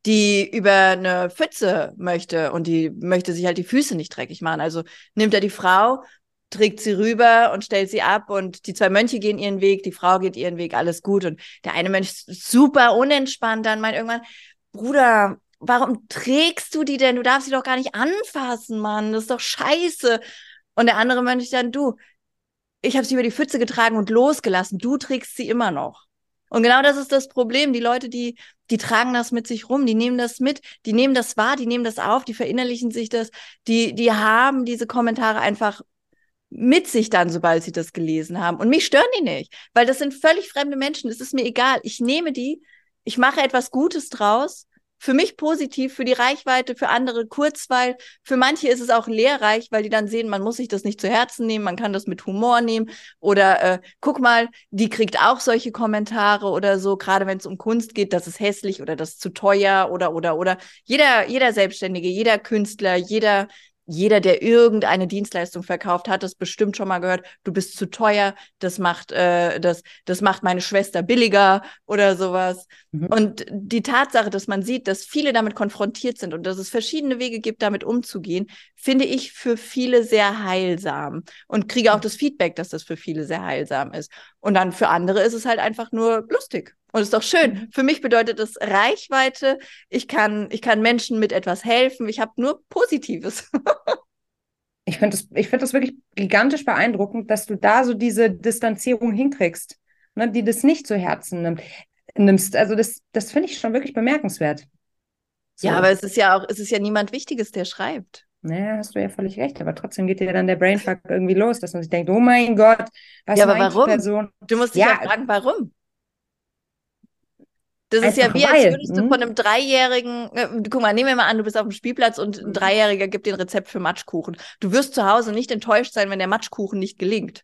die über eine Pfütze möchte und die möchte sich halt die Füße nicht dreckig machen. Also nimmt er die Frau, trägt sie rüber und stellt sie ab und die zwei Mönche gehen ihren Weg, die Frau geht ihren Weg, alles gut. Und der eine Mönch super unentspannt dann meint irgendwann, Bruder, warum trägst du die denn? Du darfst sie doch gar nicht anfassen, Mann. Das ist doch scheiße. Und der andere Mönch dann, du, ich habe sie über die Pfütze getragen und losgelassen. Du trägst sie immer noch. Und genau das ist das Problem. Die Leute, die, die tragen das mit sich rum, die nehmen das mit, die nehmen das wahr, die nehmen das auf, die verinnerlichen sich das, die, die haben diese Kommentare einfach mit sich dann, sobald sie das gelesen haben. Und mich stören die nicht, weil das sind völlig fremde Menschen. Es ist mir egal. Ich nehme die, ich mache etwas Gutes draus für mich positiv, für die Reichweite, für andere Kurzweil. Für manche ist es auch lehrreich, weil die dann sehen, man muss sich das nicht zu Herzen nehmen, man kann das mit Humor nehmen. Oder äh, guck mal, die kriegt auch solche Kommentare oder so, gerade wenn es um Kunst geht, das ist hässlich oder das ist zu teuer oder oder oder. Jeder, jeder Selbstständige, jeder Künstler, jeder jeder, der irgendeine Dienstleistung verkauft, hat es bestimmt schon mal gehört, du bist zu teuer, das macht, äh, das, das macht meine Schwester billiger oder sowas. Mhm. Und die Tatsache, dass man sieht, dass viele damit konfrontiert sind und dass es verschiedene Wege gibt, damit umzugehen, finde ich für viele sehr heilsam und kriege auch mhm. das Feedback, dass das für viele sehr heilsam ist. Und dann für andere ist es halt einfach nur lustig. Und ist doch schön. Mhm. Für mich bedeutet es Reichweite. Ich kann, ich kann Menschen mit etwas helfen. Ich habe nur Positives. [LAUGHS] ich finde das, ich das wirklich gigantisch beeindruckend, dass du da so diese Distanzierung hinkriegst, ne, die das nicht zu Herzen nimmt, nimmst. Also das, das finde ich schon wirklich bemerkenswert. So. Ja, aber es ist ja auch, es ist ja niemand Wichtiges, der schreibt. Naja, hast du ja völlig recht, aber trotzdem geht dir dann der Brainfuck irgendwie los, dass man sich denkt, oh mein Gott, was ja, aber warum? Person? Du musst dich ja, ja fragen, warum? Das ist ja wie, als würdest du hm? von einem Dreijährigen, äh, guck mal, nehmen wir mal an, du bist auf dem Spielplatz und ein hm. Dreijähriger gibt dir ein Rezept für Matschkuchen. Du wirst zu Hause nicht enttäuscht sein, wenn der Matschkuchen nicht gelingt.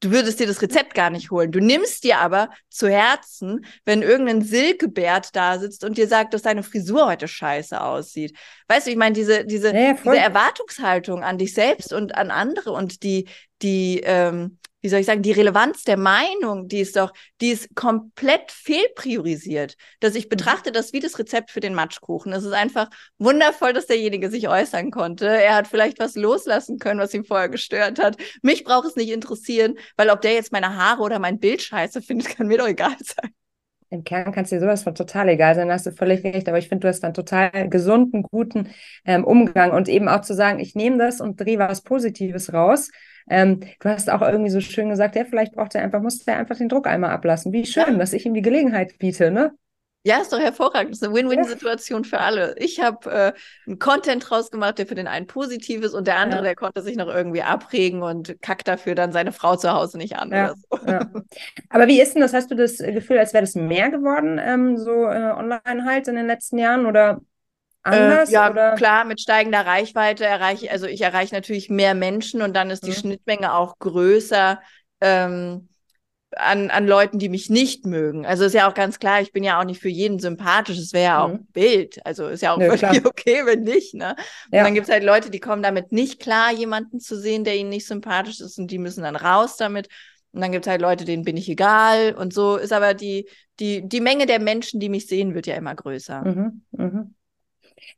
Du würdest dir das Rezept gar nicht holen. Du nimmst dir aber zu Herzen, wenn irgendein Silkebärt da sitzt und dir sagt, dass deine Frisur heute scheiße aussieht. Weißt du, ich meine, diese, diese, ja, diese Erwartungshaltung an dich selbst und an andere und die, die, ähm, wie soll ich sagen, die Relevanz der Meinung, die ist doch, die ist komplett fehlpriorisiert. Dass ich mhm. betrachte das wie das Rezept für den Matschkuchen. Es ist einfach wundervoll, dass derjenige sich äußern konnte. Er hat vielleicht was loslassen können, was ihn vorher gestört hat. Mich braucht es nicht interessieren, weil ob der jetzt meine Haare oder mein Bild scheiße [LAUGHS] findet, kann mir doch egal sein. Im Kern kann es dir sowas von total egal sein, hast du völlig recht, aber ich finde, du hast dann total gesunden, guten ähm, Umgang und eben auch zu sagen, ich nehme das und drehe was Positives raus ähm, du hast auch irgendwie so schön gesagt, ja, vielleicht braucht er einfach, muss er einfach den Druck einmal ablassen. Wie schön, ja. dass ich ihm die Gelegenheit biete, ne? Ja, ist doch hervorragend. Das ist eine Win-Win-Situation für alle. Ich habe äh, einen Content draus gemacht, der für den einen positiv ist und der andere, ja. der konnte sich noch irgendwie abregen und kackt dafür dann seine Frau zu Hause nicht an ja. so. Ja. [LAUGHS] Aber wie ist denn das? Hast du das Gefühl, als wäre das mehr geworden, ähm, so äh, online halt in den letzten Jahren oder anders? Äh, ja, oder? klar, mit steigender Reichweite erreiche also ich erreiche natürlich mehr Menschen und dann ist die mhm. Schnittmenge auch größer ähm, an, an Leuten, die mich nicht mögen. Also ist ja auch ganz klar, ich bin ja auch nicht für jeden sympathisch, es wäre ja auch mhm. Bild. Also ist ja auch Nö, völlig [LAUGHS] okay, wenn nicht. Ne? Und ja. dann gibt es halt Leute, die kommen damit nicht klar, jemanden zu sehen, der ihnen nicht sympathisch ist und die müssen dann raus damit. Und dann gibt es halt Leute, denen bin ich egal. Und so ist aber die, die, die Menge der Menschen, die mich sehen, wird ja immer größer. Mhm. Mhm.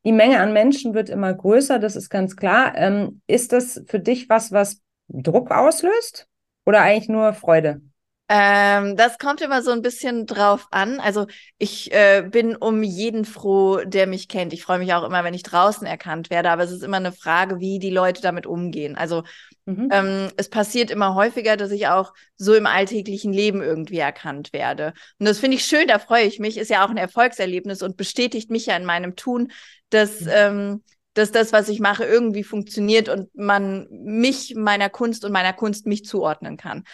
Die Menge an Menschen wird immer größer, das ist ganz klar. Ähm, ist das für dich was, was Druck auslöst oder eigentlich nur Freude? Ähm, das kommt immer so ein bisschen drauf an. Also ich äh, bin um jeden froh, der mich kennt. Ich freue mich auch immer, wenn ich draußen erkannt werde, aber es ist immer eine Frage, wie die Leute damit umgehen. Also mhm. ähm, es passiert immer häufiger, dass ich auch so im alltäglichen Leben irgendwie erkannt werde. Und das finde ich schön, da freue ich mich. Ist ja auch ein Erfolgserlebnis und bestätigt mich ja in meinem Tun, dass mhm. ähm, dass das, was ich mache, irgendwie funktioniert und man mich, meiner Kunst und meiner Kunst mich zuordnen kann.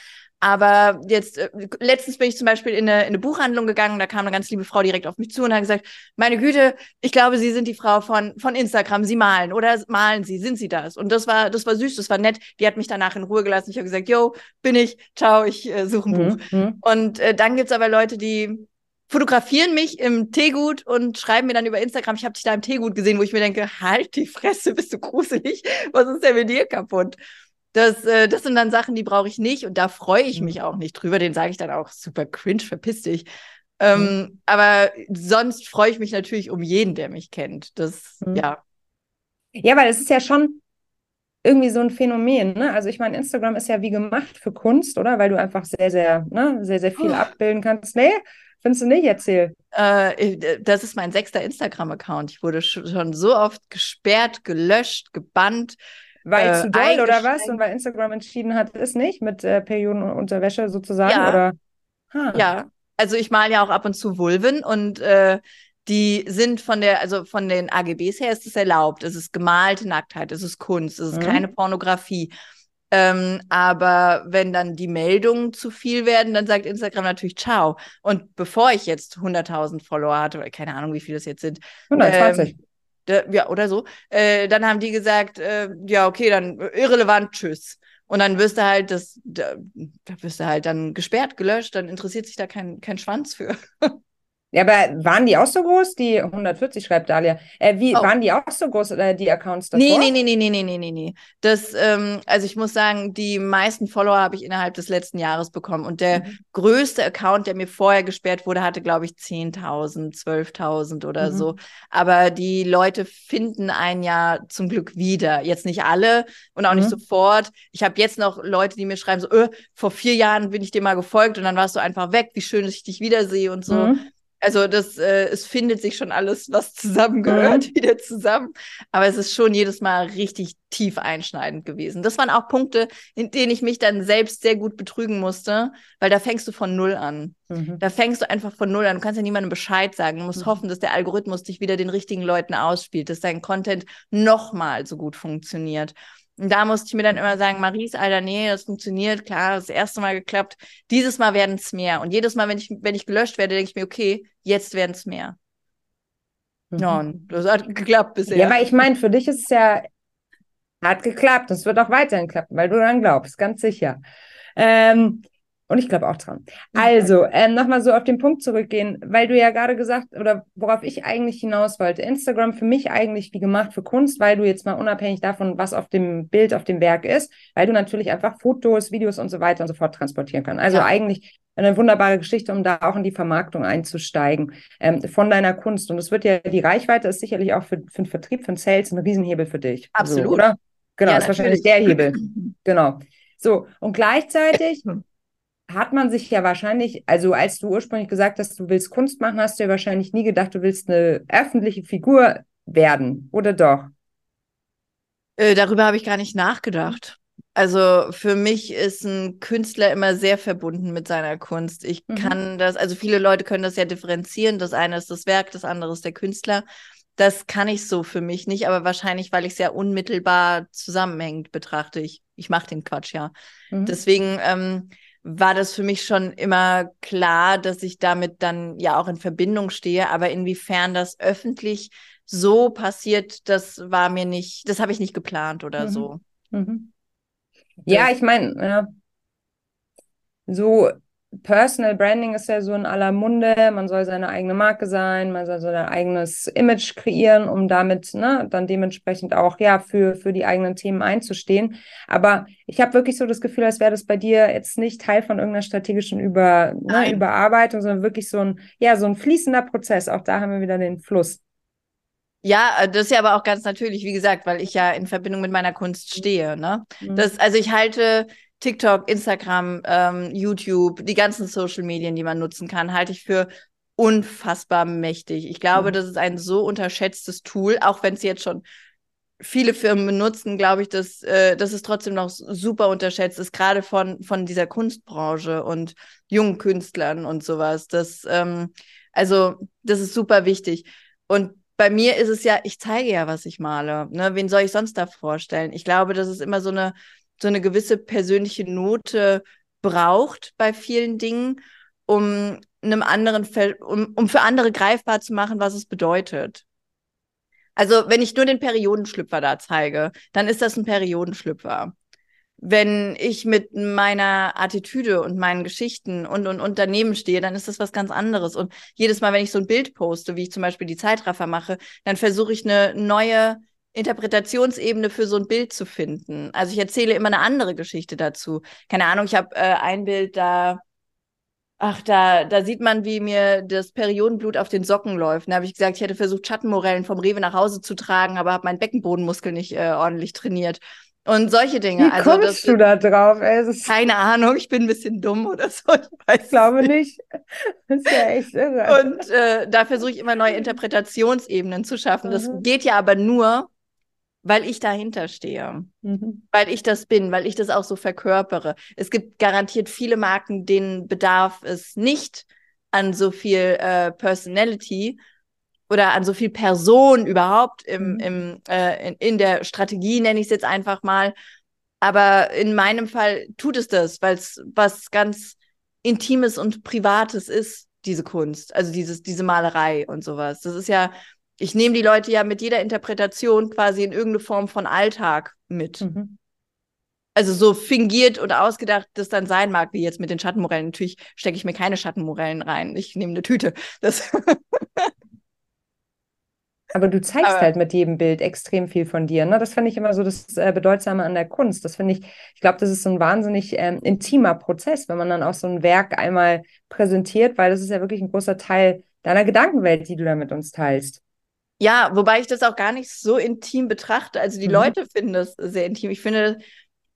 Aber jetzt, äh, letztens bin ich zum Beispiel in eine, in eine Buchhandlung gegangen, da kam eine ganz liebe Frau direkt auf mich zu und hat gesagt, meine Güte, ich glaube, Sie sind die Frau von, von Instagram, Sie malen oder malen Sie, sind Sie das? Und das war, das war süß, das war nett. Die hat mich danach in Ruhe gelassen. Ich habe gesagt, yo, bin ich, ciao, ich äh, suche ein mhm. Buch. Mhm. Und äh, dann gibt's aber Leute, die fotografieren mich im Teegut und schreiben mir dann über Instagram, ich habe dich da im Teegut gesehen, wo ich mir denke, halt die Fresse, bist du gruselig, was ist denn mit dir kaputt? Das, äh, das sind dann Sachen, die brauche ich nicht und da freue ich mich mhm. auch nicht drüber. Den sage ich dann auch super cringe, verpiss dich. Ähm, mhm. Aber sonst freue ich mich natürlich um jeden, der mich kennt. Das, mhm. ja. Ja, weil es ist ja schon irgendwie so ein Phänomen, ne? Also ich meine, Instagram ist ja wie gemacht für Kunst, oder? Weil du einfach sehr, sehr, ne, sehr, sehr viel oh. abbilden kannst. Nee, findest du nicht? Erzähl. Äh, das ist mein sechster Instagram-Account. Ich wurde schon so oft gesperrt, gelöscht, gebannt. Weil äh, zu doll oder was? Und weil Instagram entschieden hat, ist nicht mit äh, Periodenunterwäsche sozusagen? Ja. Oder? Huh. ja, also ich male ja auch ab und zu Vulven und äh, die sind von der, also von den AGBs her ist es erlaubt. Es ist gemalte Nacktheit, es ist Kunst, es ist mhm. keine Pornografie. Ähm, aber wenn dann die Meldungen zu viel werden, dann sagt Instagram natürlich Ciao. Und bevor ich jetzt 100.000 Follower hatte, oder keine Ahnung, wie viele es jetzt sind. 120. Ähm, ja, oder so. Äh, dann haben die gesagt, äh, ja, okay, dann irrelevant, tschüss. Und dann wirst du halt das, da, da wirst du halt dann gesperrt, gelöscht, dann interessiert sich da kein, kein Schwanz für. [LAUGHS] Ja, aber waren die auch so groß? Die 140 schreibt Dalia. Äh, wie, oh. Waren die auch so groß, äh, die Accounts davor? Nee, nee, nee, nee, nee, nee, nee, nee. Das, ähm, also ich muss sagen, die meisten Follower habe ich innerhalb des letzten Jahres bekommen. Und der mhm. größte Account, der mir vorher gesperrt wurde, hatte, glaube ich, 10.000, 12.000 oder mhm. so. Aber die Leute finden ein Jahr zum Glück wieder. Jetzt nicht alle und auch mhm. nicht sofort. Ich habe jetzt noch Leute, die mir schreiben, so, öh, vor vier Jahren bin ich dir mal gefolgt und dann warst du einfach weg. Wie schön, dass ich dich wiedersehe und so. Also das, äh, es findet sich schon alles, was zusammengehört, mhm. [LAUGHS] wieder zusammen. Aber es ist schon jedes Mal richtig tief einschneidend gewesen. Das waren auch Punkte, in denen ich mich dann selbst sehr gut betrügen musste, weil da fängst du von Null an. Mhm. Da fängst du einfach von Null an. Du kannst ja niemandem Bescheid sagen. Du musst mhm. hoffen, dass der Algorithmus dich wieder den richtigen Leuten ausspielt, dass dein Content nochmal so gut funktioniert. Und da musste ich mir dann immer sagen, Maries, Alter, nee, das funktioniert, klar, das erste Mal geklappt. Dieses Mal werden es mehr. Und jedes Mal, wenn ich, wenn ich gelöscht werde, denke ich mir, okay, jetzt werden es mehr. Mhm. Und das hat geklappt bisher. Ja, aber ich meine, für dich ist es ja, hat geklappt. Das wird auch weiterhin klappen, weil du dann glaubst, ganz sicher. Ähm, und ich glaube auch dran. Also, ähm, nochmal so auf den Punkt zurückgehen, weil du ja gerade gesagt, oder worauf ich eigentlich hinaus wollte, Instagram für mich eigentlich wie gemacht für Kunst, weil du jetzt mal unabhängig davon, was auf dem Bild, auf dem Werk ist, weil du natürlich einfach Fotos, Videos und so weiter und so fort transportieren kannst. Also ja. eigentlich eine wunderbare Geschichte, um da auch in die Vermarktung einzusteigen ähm, von deiner Kunst. Und es wird ja, die Reichweite ist sicherlich auch für, für den Vertrieb von Sales ein Riesenhebel für dich. Absolut. So, oder? Genau, ja, ist wahrscheinlich der Hebel. genau. So, und gleichzeitig [LAUGHS] hat man sich ja wahrscheinlich, also als du ursprünglich gesagt hast, du willst Kunst machen, hast du ja wahrscheinlich nie gedacht, du willst eine öffentliche Figur werden, oder doch? Äh, darüber habe ich gar nicht nachgedacht. Also für mich ist ein Künstler immer sehr verbunden mit seiner Kunst. Ich mhm. kann das, also viele Leute können das ja differenzieren. Das eine ist das Werk, das andere ist der Künstler. Das kann ich so für mich nicht, aber wahrscheinlich, weil ich es ja unmittelbar zusammenhängend betrachte. Ich, ich mache den Quatsch, ja. Mhm. Deswegen ähm, war das für mich schon immer klar, dass ich damit dann ja auch in Verbindung stehe. Aber inwiefern das öffentlich so passiert, das war mir nicht, das habe ich nicht geplant oder mhm. so. Mhm. Ja, ich meine, ja. so Personal Branding ist ja so in aller Munde. Man soll seine eigene Marke sein, man soll so ein eigenes Image kreieren, um damit ne, dann dementsprechend auch ja für, für die eigenen Themen einzustehen. Aber ich habe wirklich so das Gefühl, als wäre das bei dir jetzt nicht Teil von irgendeiner strategischen Über, ne, Überarbeitung, sondern wirklich so ein, ja, so ein fließender Prozess. Auch da haben wir wieder den Fluss. Ja, äh, das ist ja aber auch ganz natürlich, wie gesagt, weil ich ja in Verbindung mit meiner Kunst stehe. Ne? Mhm. Das, also ich halte TikTok, Instagram, ähm, YouTube, die ganzen Social Medien, die man nutzen kann, halte ich für unfassbar mächtig. Ich glaube, mhm. das ist ein so unterschätztes Tool, auch wenn es jetzt schon viele Firmen benutzen, glaube ich, dass, äh, dass es trotzdem noch super unterschätzt ist, gerade von, von dieser Kunstbranche und jungen Künstlern und sowas. Das, ähm, also, das ist super wichtig. Und bei mir ist es ja, ich zeige ja, was ich male. Ne? Wen soll ich sonst da vorstellen? Ich glaube, dass es immer so eine, so eine gewisse persönliche Note braucht bei vielen Dingen, um einem anderen, um, um für andere greifbar zu machen, was es bedeutet. Also, wenn ich nur den Periodenschlüpfer da zeige, dann ist das ein Periodenschlüpfer. Wenn ich mit meiner Attitüde und meinen Geschichten und, und Unternehmen stehe, dann ist das was ganz anderes. Und jedes Mal, wenn ich so ein Bild poste, wie ich zum Beispiel die Zeitraffer mache, dann versuche ich eine neue Interpretationsebene für so ein Bild zu finden. Also ich erzähle immer eine andere Geschichte dazu. Keine Ahnung, ich habe äh, ein Bild da Ach, da, da sieht man, wie mir das Periodenblut auf den Socken läuft. Da habe ich gesagt, ich hätte versucht, Schattenmorellen vom Rewe nach Hause zu tragen, aber habe meinen Beckenbodenmuskel nicht äh, ordentlich trainiert. Und solche Dinge. Wie also, kommst das, du da drauf? Ey, keine Ahnung, ich bin ein bisschen dumm oder so. Ich, ich glaube nicht. Das ist ja echt irre. Und äh, da versuche ich immer neue Interpretationsebenen zu schaffen. Das mhm. geht ja aber nur, weil ich dahinter stehe, mhm. weil ich das bin, weil ich das auch so verkörpere. Es gibt garantiert viele Marken, denen bedarf es nicht an so viel äh, Personality oder an so viel Person überhaupt im, mhm. im, äh, in, in der Strategie, nenne ich es jetzt einfach mal. Aber in meinem Fall tut es das, weil es was ganz Intimes und Privates ist, diese Kunst, also dieses, diese Malerei und sowas. Das ist ja ich nehme die Leute ja mit jeder Interpretation quasi in irgendeine Form von Alltag mit. Mhm. Also so fingiert und ausgedacht das dann sein mag, wie jetzt mit den Schattenmorellen. Natürlich stecke ich mir keine Schattenmorellen rein. Ich nehme eine Tüte. [LAUGHS] Aber du zeigst Aber, halt mit jedem Bild extrem viel von dir. Ne? Das finde ich immer so das äh, Bedeutsame an der Kunst. Das finde ich, ich glaube, das ist so ein wahnsinnig ähm, intimer Prozess, wenn man dann auch so ein Werk einmal präsentiert, weil das ist ja wirklich ein großer Teil deiner Gedankenwelt, die du da mit uns teilst. Ja, wobei ich das auch gar nicht so intim betrachte. Also die mhm. Leute finden das sehr intim. Ich finde,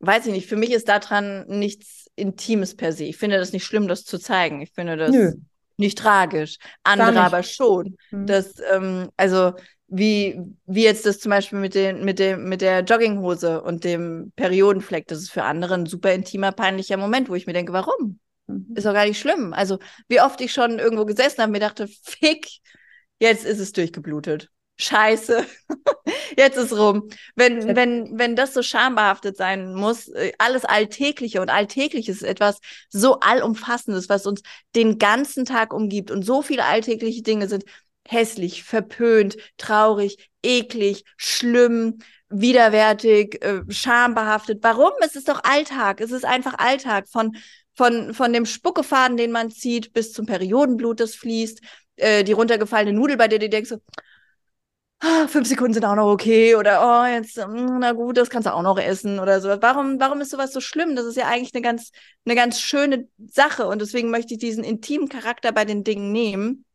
weiß ich nicht, für mich ist daran nichts Intimes per se. Ich finde das nicht schlimm, das zu zeigen. Ich finde das Nö. nicht tragisch. Andere nicht. aber schon. Mhm. Das, ähm, also wie, wie jetzt das zum Beispiel mit, den, mit, dem, mit der Jogginghose und dem Periodenfleck, das ist für andere ein super intimer, peinlicher Moment, wo ich mir denke, warum? Mhm. Ist doch gar nicht schlimm. Also, wie oft ich schon irgendwo gesessen habe mir dachte, fick, jetzt ist es durchgeblutet. Scheiße, [LAUGHS] jetzt ist rum. Wenn, wenn, wenn das so schambehaftet sein muss, äh, alles Alltägliche und alltäglich ist etwas so allumfassendes, was uns den ganzen Tag umgibt und so viele alltägliche Dinge sind hässlich, verpönt, traurig, eklig, schlimm, widerwärtig, äh, schambehaftet. Warum? Es ist doch Alltag. Es ist einfach Alltag von, von, von dem Spuckefaden, den man zieht, bis zum Periodenblut, das fließt, äh, die runtergefallene Nudel, bei der du denkst so, ah, fünf Sekunden sind auch noch okay oder oh, jetzt, hm, na gut, das kannst du auch noch essen oder so. Warum, warum ist sowas so schlimm? Das ist ja eigentlich eine ganz, eine ganz schöne Sache und deswegen möchte ich diesen intimen Charakter bei den Dingen nehmen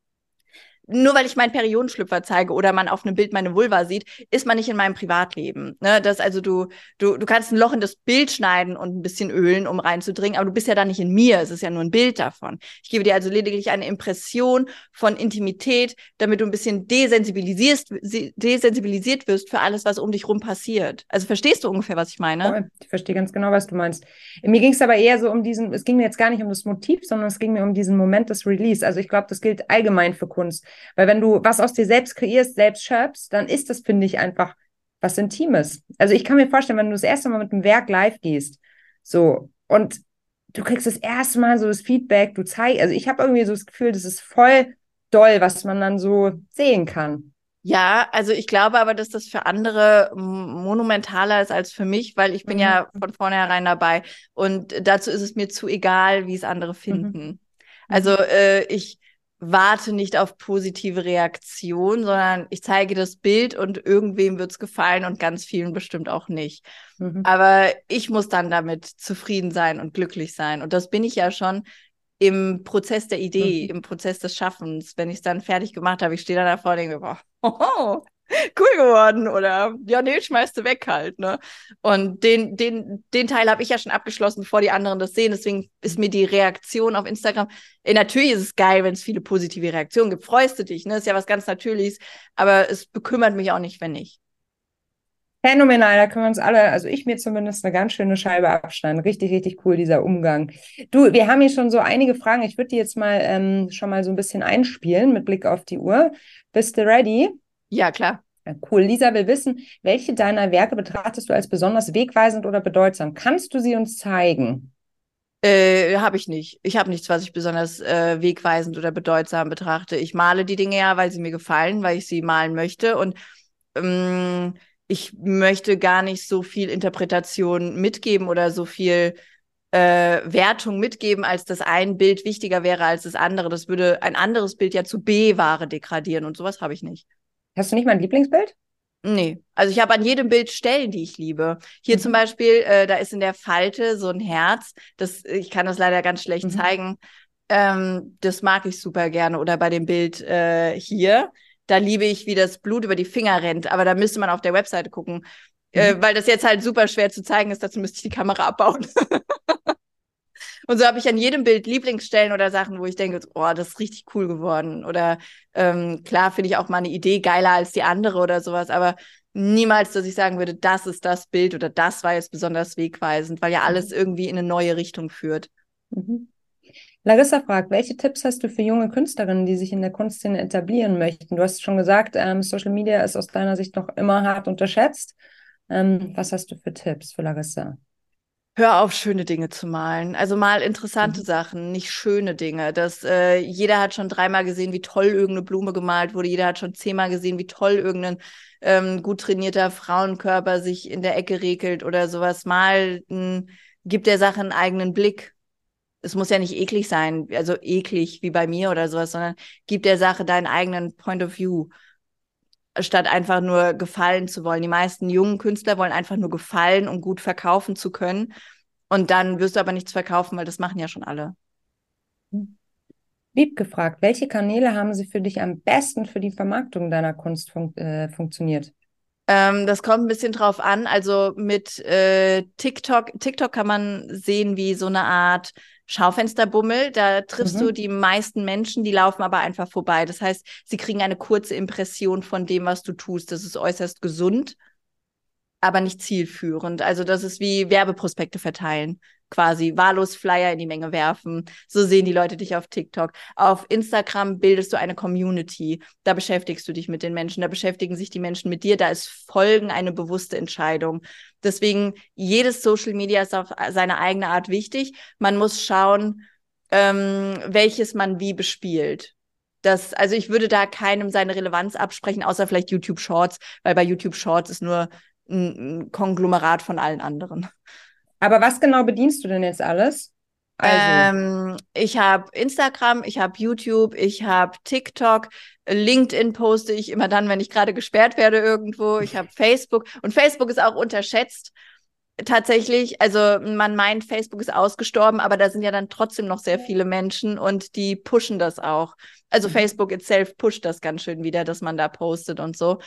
nur weil ich meinen Periodenschlüpfer zeige oder man auf einem Bild meine Vulva sieht, ist man nicht in meinem Privatleben. Ne? Das also du, du, du kannst ein Loch in das Bild schneiden und ein bisschen ölen, um reinzudringen, aber du bist ja da nicht in mir. Es ist ja nur ein Bild davon. Ich gebe dir also lediglich eine Impression von Intimität, damit du ein bisschen desensibilisierst, desensibilisiert wirst für alles, was um dich rum passiert. Also verstehst du ungefähr, was ich meine? Ich verstehe ganz genau, was du meinst. Mir ging es aber eher so um diesen, es ging mir jetzt gar nicht um das Motiv, sondern es ging mir um diesen Moment des Release. Also ich glaube, das gilt allgemein für Kunst. Weil wenn du was aus dir selbst kreierst, selbst schöpfst, dann ist das, finde ich, einfach was Intimes. Also ich kann mir vorstellen, wenn du das erste Mal mit einem Werk live gehst, so, und du kriegst das erste Mal so das Feedback, du zeigst, also ich habe irgendwie so das Gefühl, das ist voll doll, was man dann so sehen kann. Ja, also ich glaube aber, dass das für andere monumentaler ist als für mich, weil ich bin mhm. ja von vornherein dabei und dazu ist es mir zu egal, wie es andere mhm. finden. Mhm. Also äh, ich warte nicht auf positive Reaktion, sondern ich zeige das Bild und irgendwem wird es gefallen und ganz vielen bestimmt auch nicht. Mhm. Aber ich muss dann damit zufrieden sein und glücklich sein. Und das bin ich ja schon im Prozess der Idee, mhm. im Prozess des Schaffens. Wenn ich es dann fertig gemacht habe, ich stehe dann davor und denke, boah, [LAUGHS] oh, [LAUGHS] cool geworden oder ja, nee, schmeißt du weg halt, ne? Und den, den, den Teil habe ich ja schon abgeschlossen, bevor die anderen das sehen. Deswegen ist mir die Reaktion auf Instagram, äh, natürlich ist es geil, wenn es viele positive Reaktionen gibt. Freust du dich, ne? Ist ja was ganz Natürliches, aber es bekümmert mich auch nicht, wenn nicht. Phänomenal, da können wir uns alle, also ich mir zumindest eine ganz schöne Scheibe abschneiden. Richtig, richtig cool, dieser Umgang. Du, wir haben hier schon so einige Fragen. Ich würde die jetzt mal ähm, schon mal so ein bisschen einspielen mit Blick auf die Uhr. Bist du ready? Ja, klar. Ja, cool. Lisa will wissen, welche deiner Werke betrachtest du als besonders wegweisend oder bedeutsam? Kannst du sie uns zeigen? Äh, habe ich nicht. Ich habe nichts, was ich besonders äh, wegweisend oder bedeutsam betrachte. Ich male die Dinge ja, weil sie mir gefallen, weil ich sie malen möchte. Und ähm, ich möchte gar nicht so viel Interpretation mitgeben oder so viel äh, Wertung mitgeben, als dass ein Bild wichtiger wäre als das andere. Das würde ein anderes Bild ja zu B-Ware degradieren und sowas habe ich nicht. Hast du nicht mein Lieblingsbild? Nee, also ich habe an jedem Bild Stellen, die ich liebe. Hier mhm. zum Beispiel, äh, da ist in der Falte so ein Herz. Das, ich kann das leider ganz schlecht mhm. zeigen. Ähm, das mag ich super gerne. Oder bei dem Bild äh, hier da liebe ich, wie das Blut über die Finger rennt. Aber da müsste man auf der Webseite gucken. Äh, mhm. Äh, weil das jetzt halt super schwer zu zeigen ist, dazu müsste ich die Kamera abbauen. [LAUGHS] Und so habe ich an jedem Bild Lieblingsstellen oder Sachen, wo ich denke, oh, das ist richtig cool geworden. Oder ähm, klar finde ich auch mal eine Idee geiler als die andere oder sowas, aber niemals, dass ich sagen würde, das ist das Bild oder das war jetzt besonders wegweisend, weil ja alles mhm. irgendwie in eine neue Richtung führt. Mhm. Larissa fragt, welche Tipps hast du für junge Künstlerinnen, die sich in der Kunstszene etablieren möchten? Du hast schon gesagt, ähm, Social Media ist aus deiner Sicht noch immer hart unterschätzt. Ähm, was hast du für Tipps für Larissa? Hör auf, schöne Dinge zu malen. Also mal interessante mhm. Sachen, nicht schöne Dinge. Das, äh, jeder hat schon dreimal gesehen, wie toll irgendeine Blume gemalt wurde. Jeder hat schon zehnmal gesehen, wie toll irgendein ähm, gut trainierter Frauenkörper sich in der Ecke regelt oder sowas. Mal gibt der Sache einen eigenen Blick es muss ja nicht eklig sein, also eklig wie bei mir oder sowas, sondern gib der Sache deinen eigenen Point of View, statt einfach nur gefallen zu wollen. Die meisten jungen Künstler wollen einfach nur gefallen, um gut verkaufen zu können. Und dann wirst du aber nichts verkaufen, weil das machen ja schon alle. Lieb gefragt, welche Kanäle haben sie für dich am besten für die Vermarktung deiner Kunst fun äh, funktioniert? Ähm, das kommt ein bisschen drauf an. Also mit äh, TikTok, TikTok kann man sehen wie so eine Art Schaufensterbummel. Da triffst mhm. du die meisten Menschen, die laufen aber einfach vorbei. Das heißt, sie kriegen eine kurze Impression von dem, was du tust. Das ist äußerst gesund, aber nicht zielführend. Also das ist wie Werbeprospekte verteilen quasi wahllos Flyer in die Menge werfen. So sehen die Leute dich auf TikTok. Auf Instagram bildest du eine Community. Da beschäftigst du dich mit den Menschen, da beschäftigen sich die Menschen mit dir. Da ist Folgen eine bewusste Entscheidung. Deswegen, jedes Social Media ist auf seine eigene Art wichtig. Man muss schauen, ähm, welches man wie bespielt. Das, also ich würde da keinem seine Relevanz absprechen, außer vielleicht YouTube Shorts, weil bei YouTube Shorts ist nur ein Konglomerat von allen anderen. Aber was genau bedienst du denn jetzt alles? Also. Ähm, ich habe Instagram, ich habe YouTube, ich habe TikTok, LinkedIn poste ich immer dann, wenn ich gerade gesperrt werde irgendwo. Ich habe [LAUGHS] Facebook und Facebook ist auch unterschätzt. Tatsächlich, also man meint, Facebook ist ausgestorben, aber da sind ja dann trotzdem noch sehr viele Menschen und die pushen das auch. Also mhm. Facebook itself pusht das ganz schön wieder, dass man da postet und so.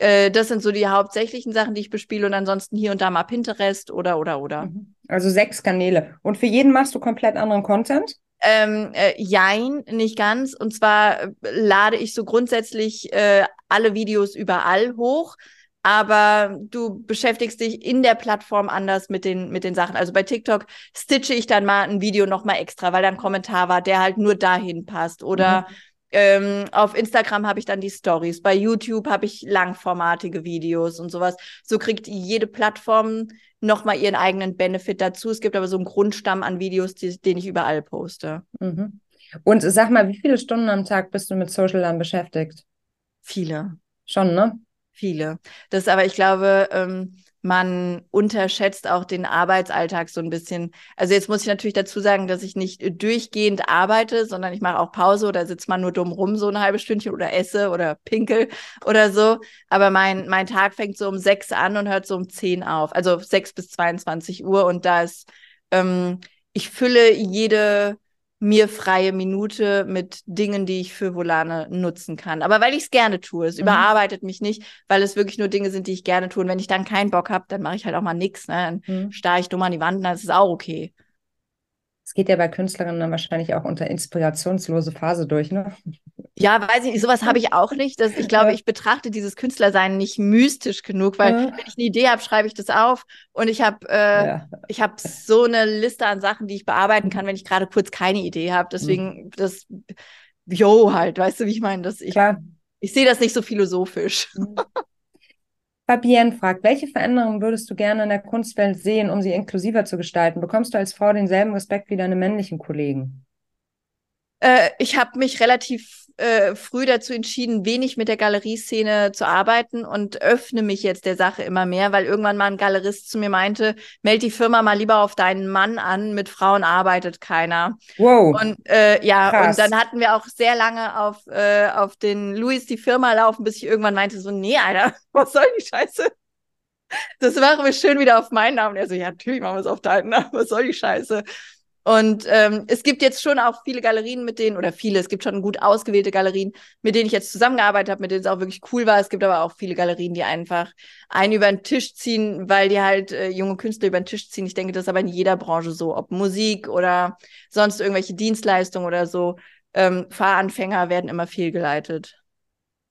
Äh, das sind so die hauptsächlichen Sachen, die ich bespiele und ansonsten hier und da mal Pinterest oder oder oder. Mhm. Also sechs Kanäle. Und für jeden machst du komplett anderen Content? Ähm, äh, jein, nicht ganz. Und zwar äh, lade ich so grundsätzlich äh, alle Videos überall hoch, aber du beschäftigst dich in der Plattform anders mit den, mit den Sachen. Also bei TikTok stitche ich dann mal ein Video nochmal extra, weil da ein Kommentar war, der halt nur dahin passt. Oder mhm ähm, auf Instagram habe ich dann die Stories, bei YouTube habe ich langformatige Videos und sowas. So kriegt jede Plattform nochmal ihren eigenen Benefit dazu. Es gibt aber so einen Grundstamm an Videos, die, den ich überall poste. Mhm. Und sag mal, wie viele Stunden am Tag bist du mit Social dann beschäftigt? Viele. Schon, ne? Viele. Das aber, ich glaube, ähm, man unterschätzt auch den Arbeitsalltag so ein bisschen. Also jetzt muss ich natürlich dazu sagen, dass ich nicht durchgehend arbeite, sondern ich mache auch Pause oder sitze mal nur dumm rum so ein halbes Stündchen oder esse oder pinkel oder so. Aber mein, mein Tag fängt so um sechs an und hört so um zehn auf. Also sechs bis 22 Uhr und da ist, ähm, ich fülle jede mir freie Minute mit Dingen, die ich für Volane nutzen kann. Aber weil ich es gerne tue. Es mhm. überarbeitet mich nicht, weil es wirklich nur Dinge sind, die ich gerne tue. Und wenn ich dann keinen Bock habe, dann mache ich halt auch mal nichts. Ne? Dann mhm. starre ich dumm an die Wand, dann ist es auch okay. Es geht ja bei Künstlerinnen dann wahrscheinlich auch unter inspirationslose Phase durch, ne? Ja, weiß ich nicht, sowas habe ich auch nicht. Dass ich glaube, ich betrachte dieses Künstlersein nicht mystisch genug, weil ja. wenn ich eine Idee habe, schreibe ich das auf und ich habe äh, ja. ich habe so eine Liste an Sachen, die ich bearbeiten kann, wenn ich gerade kurz keine Idee habe. Deswegen mhm. das Jo halt, weißt du, wie ich meine, dass ich Klar. ich sehe das nicht so philosophisch. Fabienne fragt, welche Veränderungen würdest du gerne in der Kunstwelt sehen, um sie inklusiver zu gestalten? Bekommst du als Frau denselben Respekt wie deine männlichen Kollegen? Äh, ich habe mich relativ äh, früh dazu entschieden, wenig mit der Galerieszene zu arbeiten und öffne mich jetzt der Sache immer mehr, weil irgendwann mal ein Galerist zu mir meinte, meld die Firma mal lieber auf deinen Mann an, mit Frauen arbeitet keiner. Wow. Und äh, ja, Krass. und dann hatten wir auch sehr lange auf, äh, auf den Louis die Firma laufen, bis ich irgendwann meinte, so, nee, Alter, [LAUGHS] was soll die Scheiße? Das machen wir schön wieder auf meinen Namen. Er so, ja, natürlich machen wir es auf deinen Namen, was soll die Scheiße? Und ähm, es gibt jetzt schon auch viele Galerien, mit denen, oder viele, es gibt schon gut ausgewählte Galerien, mit denen ich jetzt zusammengearbeitet habe, mit denen es auch wirklich cool war. Es gibt aber auch viele Galerien, die einfach einen über den Tisch ziehen, weil die halt äh, junge Künstler über den Tisch ziehen. Ich denke, das ist aber in jeder Branche so, ob Musik oder sonst irgendwelche Dienstleistungen oder so. Ähm, Fahranfänger werden immer fehlgeleitet.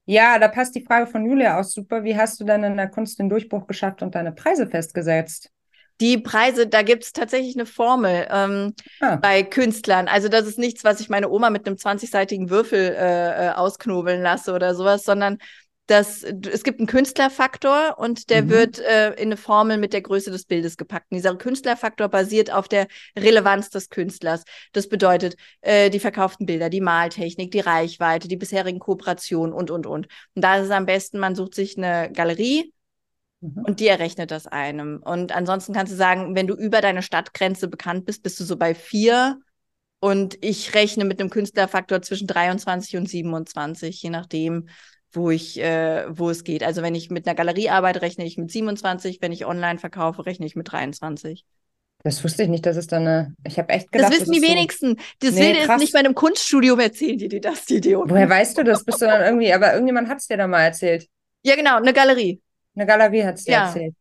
Ja, da passt die Frage von Julia aus super. Wie hast du denn in der Kunst den Durchbruch geschafft und deine Preise festgesetzt? Die Preise, da gibt es tatsächlich eine Formel ähm, ah. bei Künstlern. Also das ist nichts, was ich meine Oma mit einem 20-seitigen Würfel äh, äh, ausknobeln lasse oder sowas, sondern das, es gibt einen Künstlerfaktor und der mhm. wird äh, in eine Formel mit der Größe des Bildes gepackt. Und dieser Künstlerfaktor basiert auf der Relevanz des Künstlers. Das bedeutet äh, die verkauften Bilder, die Maltechnik, die Reichweite, die bisherigen Kooperationen und, und, und. Und da ist es am besten, man sucht sich eine Galerie, Mhm. Und die errechnet das einem. Und ansonsten kannst du sagen, wenn du über deine Stadtgrenze bekannt bist, bist du so bei vier. Und ich rechne mit einem Künstlerfaktor zwischen 23 und 27, je nachdem, wo ich, äh, wo es geht. Also wenn ich mit einer Galerie arbeite, rechne ich mit 27. Wenn ich online verkaufe, rechne ich mit 23. Das wusste ich nicht, dass es da eine. Ich habe echt gedacht. Das wissen das die wenigsten. So... Das nee, will jetzt nicht bei einem Kunststudium erzählen, die dir das, die Idee. Woher weißt du das? Bist du dann irgendwie, aber irgendjemand hat es dir da mal erzählt. Ja, genau, eine Galerie. Eine Galerie hat es dir ja. erzählt.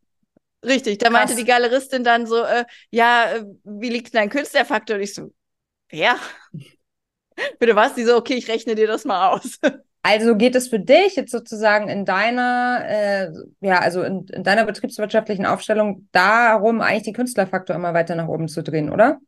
Richtig, da meinte die Galeristin dann so, äh, ja, äh, wie liegt dein Künstlerfaktor? Und ich so, wer? [LAUGHS] Bitte was? Die so, okay, ich rechne dir das mal aus. [LAUGHS] Also geht es für dich jetzt sozusagen in deiner, äh, ja, also in, in, deiner betriebswirtschaftlichen Aufstellung darum, eigentlich den Künstlerfaktor immer weiter nach oben zu drehen, oder?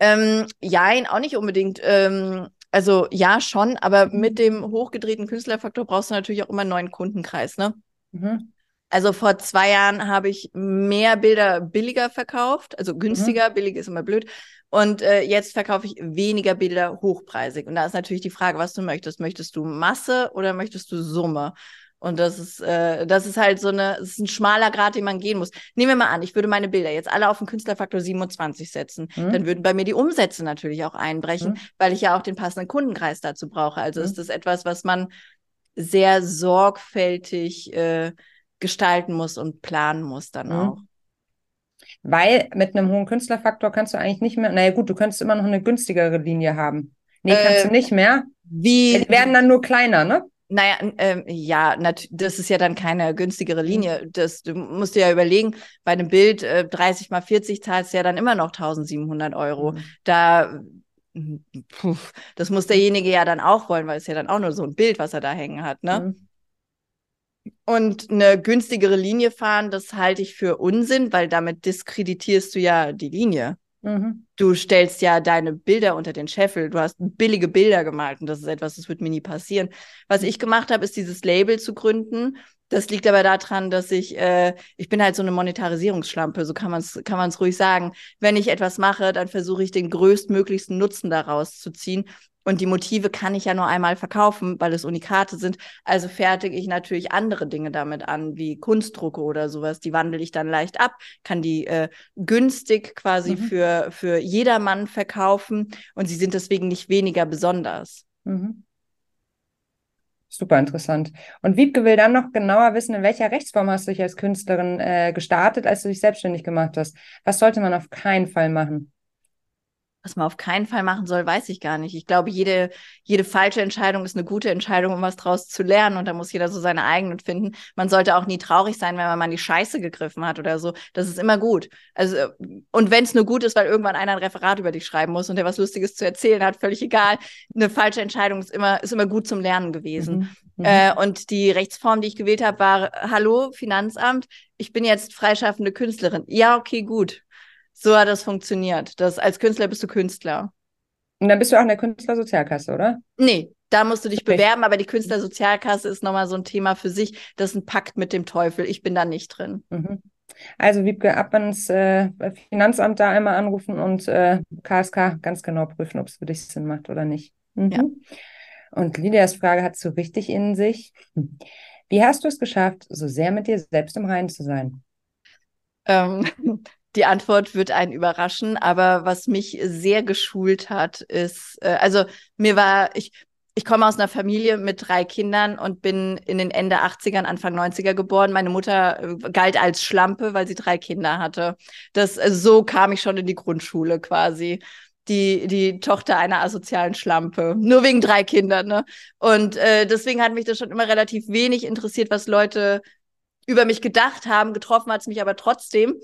Ähm, ja, auch nicht unbedingt. Ähm, also ja, schon, aber mit dem hochgedrehten Künstlerfaktor brauchst du natürlich auch immer einen neuen Kundenkreis, ne? Mhm. Also vor zwei Jahren habe ich mehr Bilder billiger verkauft, also günstiger, mhm. billig ist immer blöd. Und äh, jetzt verkaufe ich weniger Bilder hochpreisig. Und da ist natürlich die Frage, was du möchtest. Möchtest du Masse oder möchtest du Summe? Und das ist, äh, das ist halt so eine, das ist ein schmaler Grad, den man gehen muss. Nehmen wir mal an, ich würde meine Bilder jetzt alle auf den Künstlerfaktor 27 setzen. Mhm. Dann würden bei mir die Umsätze natürlich auch einbrechen, mhm. weil ich ja auch den passenden Kundenkreis dazu brauche. Also mhm. ist das etwas, was man sehr sorgfältig äh, gestalten muss und planen muss dann mhm. auch. Weil mit einem hohen Künstlerfaktor kannst du eigentlich nicht mehr, naja gut, du könntest immer noch eine günstigere Linie haben. Nee, äh, kannst du nicht mehr. Wie? Die werden dann nur kleiner, ne? Naja, ähm, ja, das ist ja dann keine günstigere. Linie. Das, du musst dir ja überlegen, bei einem Bild äh, 30 mal 40 zahlst du ja dann immer noch 1700 Euro. Mhm. Da, puh, das muss derjenige ja dann auch wollen, weil es ja dann auch nur so ein Bild, was er da hängen hat, ne? Mhm. Und eine günstigere Linie fahren, das halte ich für Unsinn, weil damit diskreditierst du ja die Linie. Mhm. Du stellst ja deine Bilder unter den Scheffel. Du hast billige Bilder gemalt und das ist etwas, das wird mir nie passieren. Was ich gemacht habe, ist dieses Label zu gründen. Das liegt aber daran, dass ich, äh, ich bin halt so eine Monetarisierungsschlampe, so kann man es kann man's ruhig sagen. Wenn ich etwas mache, dann versuche ich den größtmöglichsten Nutzen daraus zu ziehen. Und die Motive kann ich ja nur einmal verkaufen, weil es Unikate sind. Also fertige ich natürlich andere Dinge damit an, wie Kunstdrucke oder sowas. Die wandle ich dann leicht ab, kann die äh, günstig quasi mhm. für, für jedermann verkaufen und sie sind deswegen nicht weniger besonders. Mhm. Super interessant. Und Wiebke will dann noch genauer wissen, in welcher Rechtsform hast du dich als Künstlerin äh, gestartet, als du dich selbstständig gemacht hast? Was sollte man auf keinen Fall machen? Was man auf keinen Fall machen soll, weiß ich gar nicht. Ich glaube, jede, jede falsche Entscheidung ist eine gute Entscheidung, um was draus zu lernen. Und da muss jeder so seine eigenen finden. Man sollte auch nie traurig sein, wenn man mal in die Scheiße gegriffen hat oder so. Das ist immer gut. Also, und wenn es nur gut ist, weil irgendwann einer ein Referat über dich schreiben muss und der was Lustiges zu erzählen hat, völlig egal. Eine falsche Entscheidung ist immer, ist immer gut zum Lernen gewesen. Mhm. Mhm. Äh, und die Rechtsform, die ich gewählt habe, war, hallo, Finanzamt, ich bin jetzt freischaffende Künstlerin. Ja, okay, gut. So hat das funktioniert. Das, als Künstler bist du Künstler. Und dann bist du auch in der Künstlersozialkasse, oder? Nee, da musst du dich okay. bewerben, aber die Künstlersozialkasse ist nochmal so ein Thema für sich. Das ist ein Pakt mit dem Teufel. Ich bin da nicht drin. Mhm. Also Wiebke, ab ins äh, Finanzamt da einmal anrufen und äh, KSK ganz genau prüfen, ob es für dich Sinn macht oder nicht. Mhm. Ja. Und Lydias Frage hat so richtig in sich. Wie hast du es geschafft, so sehr mit dir selbst im Reinen zu sein? Ähm, die Antwort wird einen überraschen, aber was mich sehr geschult hat, ist, äh, also mir war, ich, ich komme aus einer Familie mit drei Kindern und bin in den Ende 80ern, Anfang 90er geboren. Meine Mutter äh, galt als Schlampe, weil sie drei Kinder hatte. Das, äh, so kam ich schon in die Grundschule quasi die, die Tochter einer asozialen Schlampe. Nur wegen drei Kindern, ne? Und äh, deswegen hat mich das schon immer relativ wenig interessiert, was Leute über mich gedacht haben. Getroffen hat es mich aber trotzdem.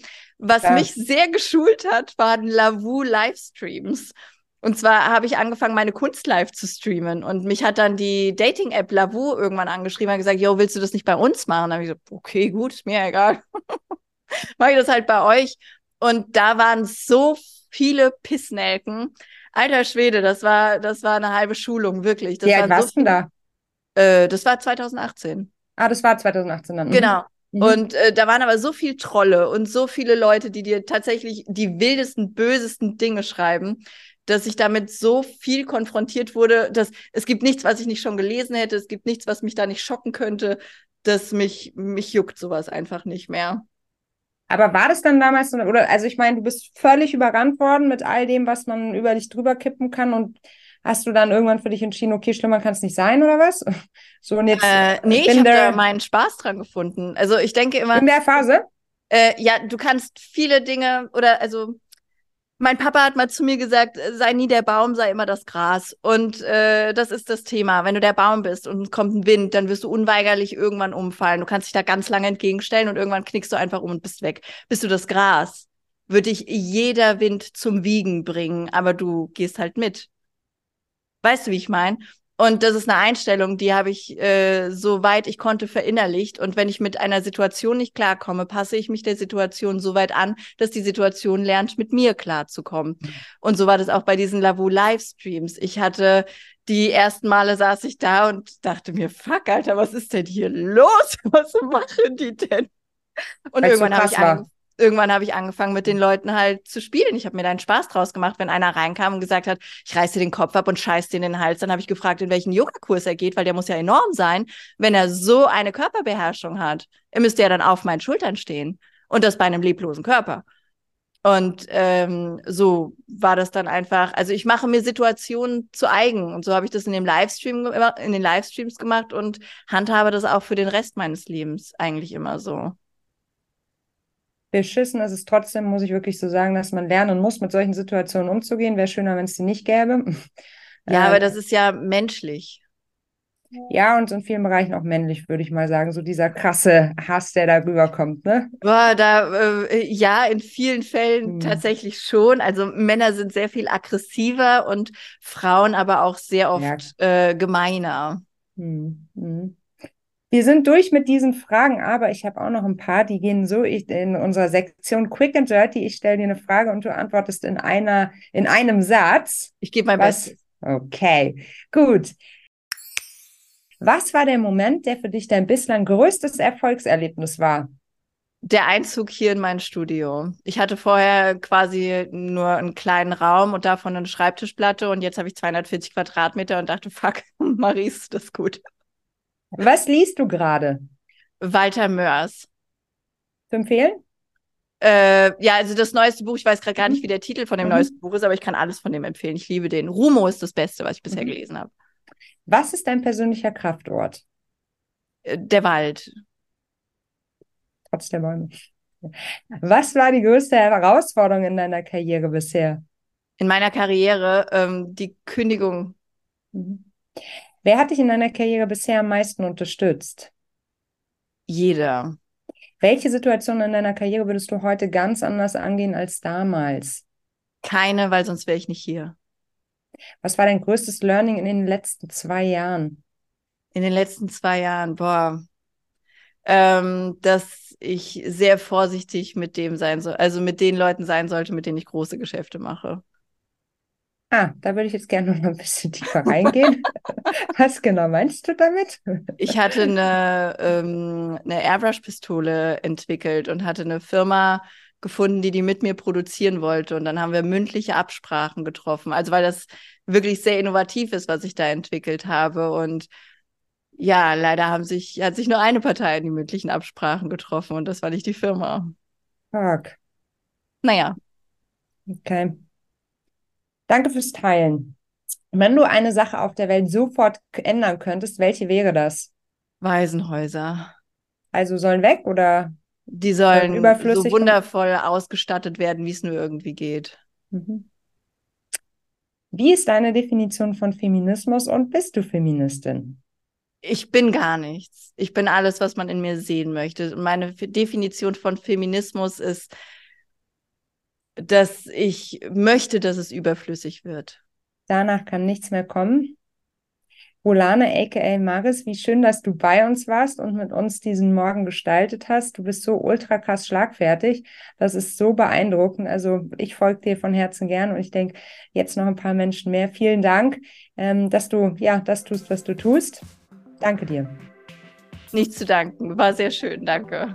Was ja. mich sehr geschult hat, waren Lavu Livestreams. Und zwar habe ich angefangen, meine Kunst live zu streamen. Und mich hat dann die Dating-App Lavu irgendwann angeschrieben und gesagt, yo, willst du das nicht bei uns machen? Da habe ich gesagt, okay, gut, ist mir egal. [LAUGHS] Mache ich das halt bei euch. Und da waren so viele Pissnelken. Alter Schwede, das war, das war eine halbe Schulung, wirklich. Das Wie alt warst so du da? Äh, das war 2018. Ah, das war 2018 dann. Mhm. Genau. Mhm. Und äh, da waren aber so viele Trolle und so viele Leute, die dir tatsächlich die wildesten, bösesten Dinge schreiben, dass ich damit so viel konfrontiert wurde, dass es gibt nichts, was ich nicht schon gelesen hätte, es gibt nichts, was mich da nicht schocken könnte, dass mich, mich juckt sowas einfach nicht mehr. Aber war das dann damals, oder, also ich meine, du bist völlig überrannt worden mit all dem, was man über dich drüber kippen kann und hast du dann irgendwann für dich entschieden, okay, schlimmer kann es nicht sein oder was? So und jetzt. Äh, nee, ich habe da meinen Spaß dran gefunden. Also ich denke immer. In der Phase? Äh, ja, du kannst viele Dinge oder also mein Papa hat mal zu mir gesagt, sei nie der Baum, sei immer das Gras. Und äh, das ist das Thema. Wenn du der Baum bist und kommt ein Wind, dann wirst du unweigerlich irgendwann umfallen. Du kannst dich da ganz lange entgegenstellen und irgendwann knickst du einfach um und bist weg. Bist du das Gras, würde dich jeder Wind zum Wiegen bringen, aber du gehst halt mit. Weißt du, wie ich meine? Und das ist eine Einstellung, die habe ich äh, so weit ich konnte verinnerlicht. Und wenn ich mit einer Situation nicht klarkomme, passe ich mich der Situation so weit an, dass die Situation lernt, mit mir klarzukommen. Und so war das auch bei diesen Lavu Livestreams. Ich hatte die ersten Male saß ich da und dachte mir, fuck, Alter, was ist denn hier los? [LAUGHS] Was machen die denn? Und Weil's irgendwann habe ich war irgendwann habe ich angefangen, mit den Leuten halt zu spielen. Ich habe mir da einen Spaß draus gemacht, wenn einer reinkam und gesagt hat, ich reiß dir den Kopf ab und scheiß dir in den Hals. Dann habe ich gefragt, in welchen Yogakurs er geht, weil der muss ja enorm sein, wenn er so eine Körperbeherrschung hat. Er müsste ja dann auf meinen Schultern stehen und das bei einem leblosen Körper. Und ähm, so war das dann einfach. Also ich mache mir Situationen zu eigen und so habe ich das in dem Livestream in den Livestreams gemacht und handhabe das auch für den Rest meines Lebens eigentlich immer so beschissen ist es trotzdem, muss ich wirklich so sagen, dass man lernen muss, mit solchen Situationen umzugehen. Wäre schöner, wenn es die nicht gäbe. [LAUGHS] Ja, äh, aber das ist ja menschlich. Ja, und in vielen Bereichen auch männlich, würde ich mal sagen. So dieser krasse Hass, der da rüberkommt, ne? Boah, da, äh, ja, in vielen Fällen hm. tatsächlich schon. Also Männer sind sehr viel aggressiver und Frauen aber auch sehr oft ja. äh, gemeiner. Hm. Hm. Wir sind durch mit diesen Fragen, aber ich habe auch noch ein paar, die gehen so ich, in unserer Sektion Quick and Dirty. Ich stelle dir eine Frage und du antwortest in einer, in einem Satz. Ich gebe mein Was, Bestes. Okay, gut. Was war der Moment, der für dich dein bislang größtes Erfolgserlebnis war? Der Einzug hier in mein Studio. Ich hatte vorher quasi nur einen kleinen Raum und davon eine Schreibtischplatte und jetzt habe ich 240 Quadratmeter und dachte, fuck, [LAUGHS] Maries, das ist gut. Was liest du gerade? Walter Mörs. Zu empfehlen? Äh, ja, also das neueste Buch, ich weiß gerade gar nicht, mhm. wie der Titel von dem mhm. neuesten Buch ist, aber ich kann alles von dem empfehlen. Ich liebe den. Rumo ist das Beste, was ich bisher mhm. gelesen habe. Was ist dein persönlicher Kraftort? Äh, der Wald. Trotz der Bäume. Was war die größte Herausforderung in deiner Karriere bisher? In meiner Karriere ähm, die Kündigung. Mhm. Wer hat dich in deiner Karriere bisher am meisten unterstützt? Jeder. Welche Situation in deiner Karriere würdest du heute ganz anders angehen als damals? Keine, weil sonst wäre ich nicht hier. Was war dein größtes Learning in den letzten zwei Jahren? In den letzten zwei Jahren, boah, ähm, dass ich sehr vorsichtig mit dem sein soll, also mit den Leuten sein sollte, mit denen ich große Geschäfte mache. Ah, da würde ich jetzt gerne noch ein bisschen tiefer reingehen. [LAUGHS] Was genau meinst du damit? Ich hatte eine, ähm, eine Airbrush-Pistole entwickelt und hatte eine Firma gefunden, die die mit mir produzieren wollte. Und dann haben wir mündliche Absprachen getroffen. Also weil das wirklich sehr innovativ ist, was ich da entwickelt habe. Und ja, leider haben sich, hat sich nur eine Partei in die mündlichen Absprachen getroffen und das war nicht die Firma. Fuck. Naja. Okay. Danke fürs Teilen. Wenn du eine Sache auf der Welt sofort ändern könntest, welche wäre das? Waisenhäuser. Also sollen weg oder? Die sollen so wundervoll ausgestattet werden, wie es nur irgendwie geht. Mhm. Wie ist deine Definition von Feminismus und bist du Feministin? Ich bin gar nichts. Ich bin alles, was man in mir sehen möchte. Und meine Definition von Feminismus ist, dass ich möchte, dass es überflüssig wird. Danach kann nichts mehr kommen. Rolane, aka Maris, wie schön, dass du bei uns warst und mit uns diesen Morgen gestaltet hast. Du bist so ultra krass schlagfertig. Das ist so beeindruckend. Also ich folge dir von Herzen gern und ich denke, jetzt noch ein paar Menschen mehr. Vielen Dank, ähm, dass du ja das tust, was du tust. Danke dir. Nichts zu danken. War sehr schön. Danke.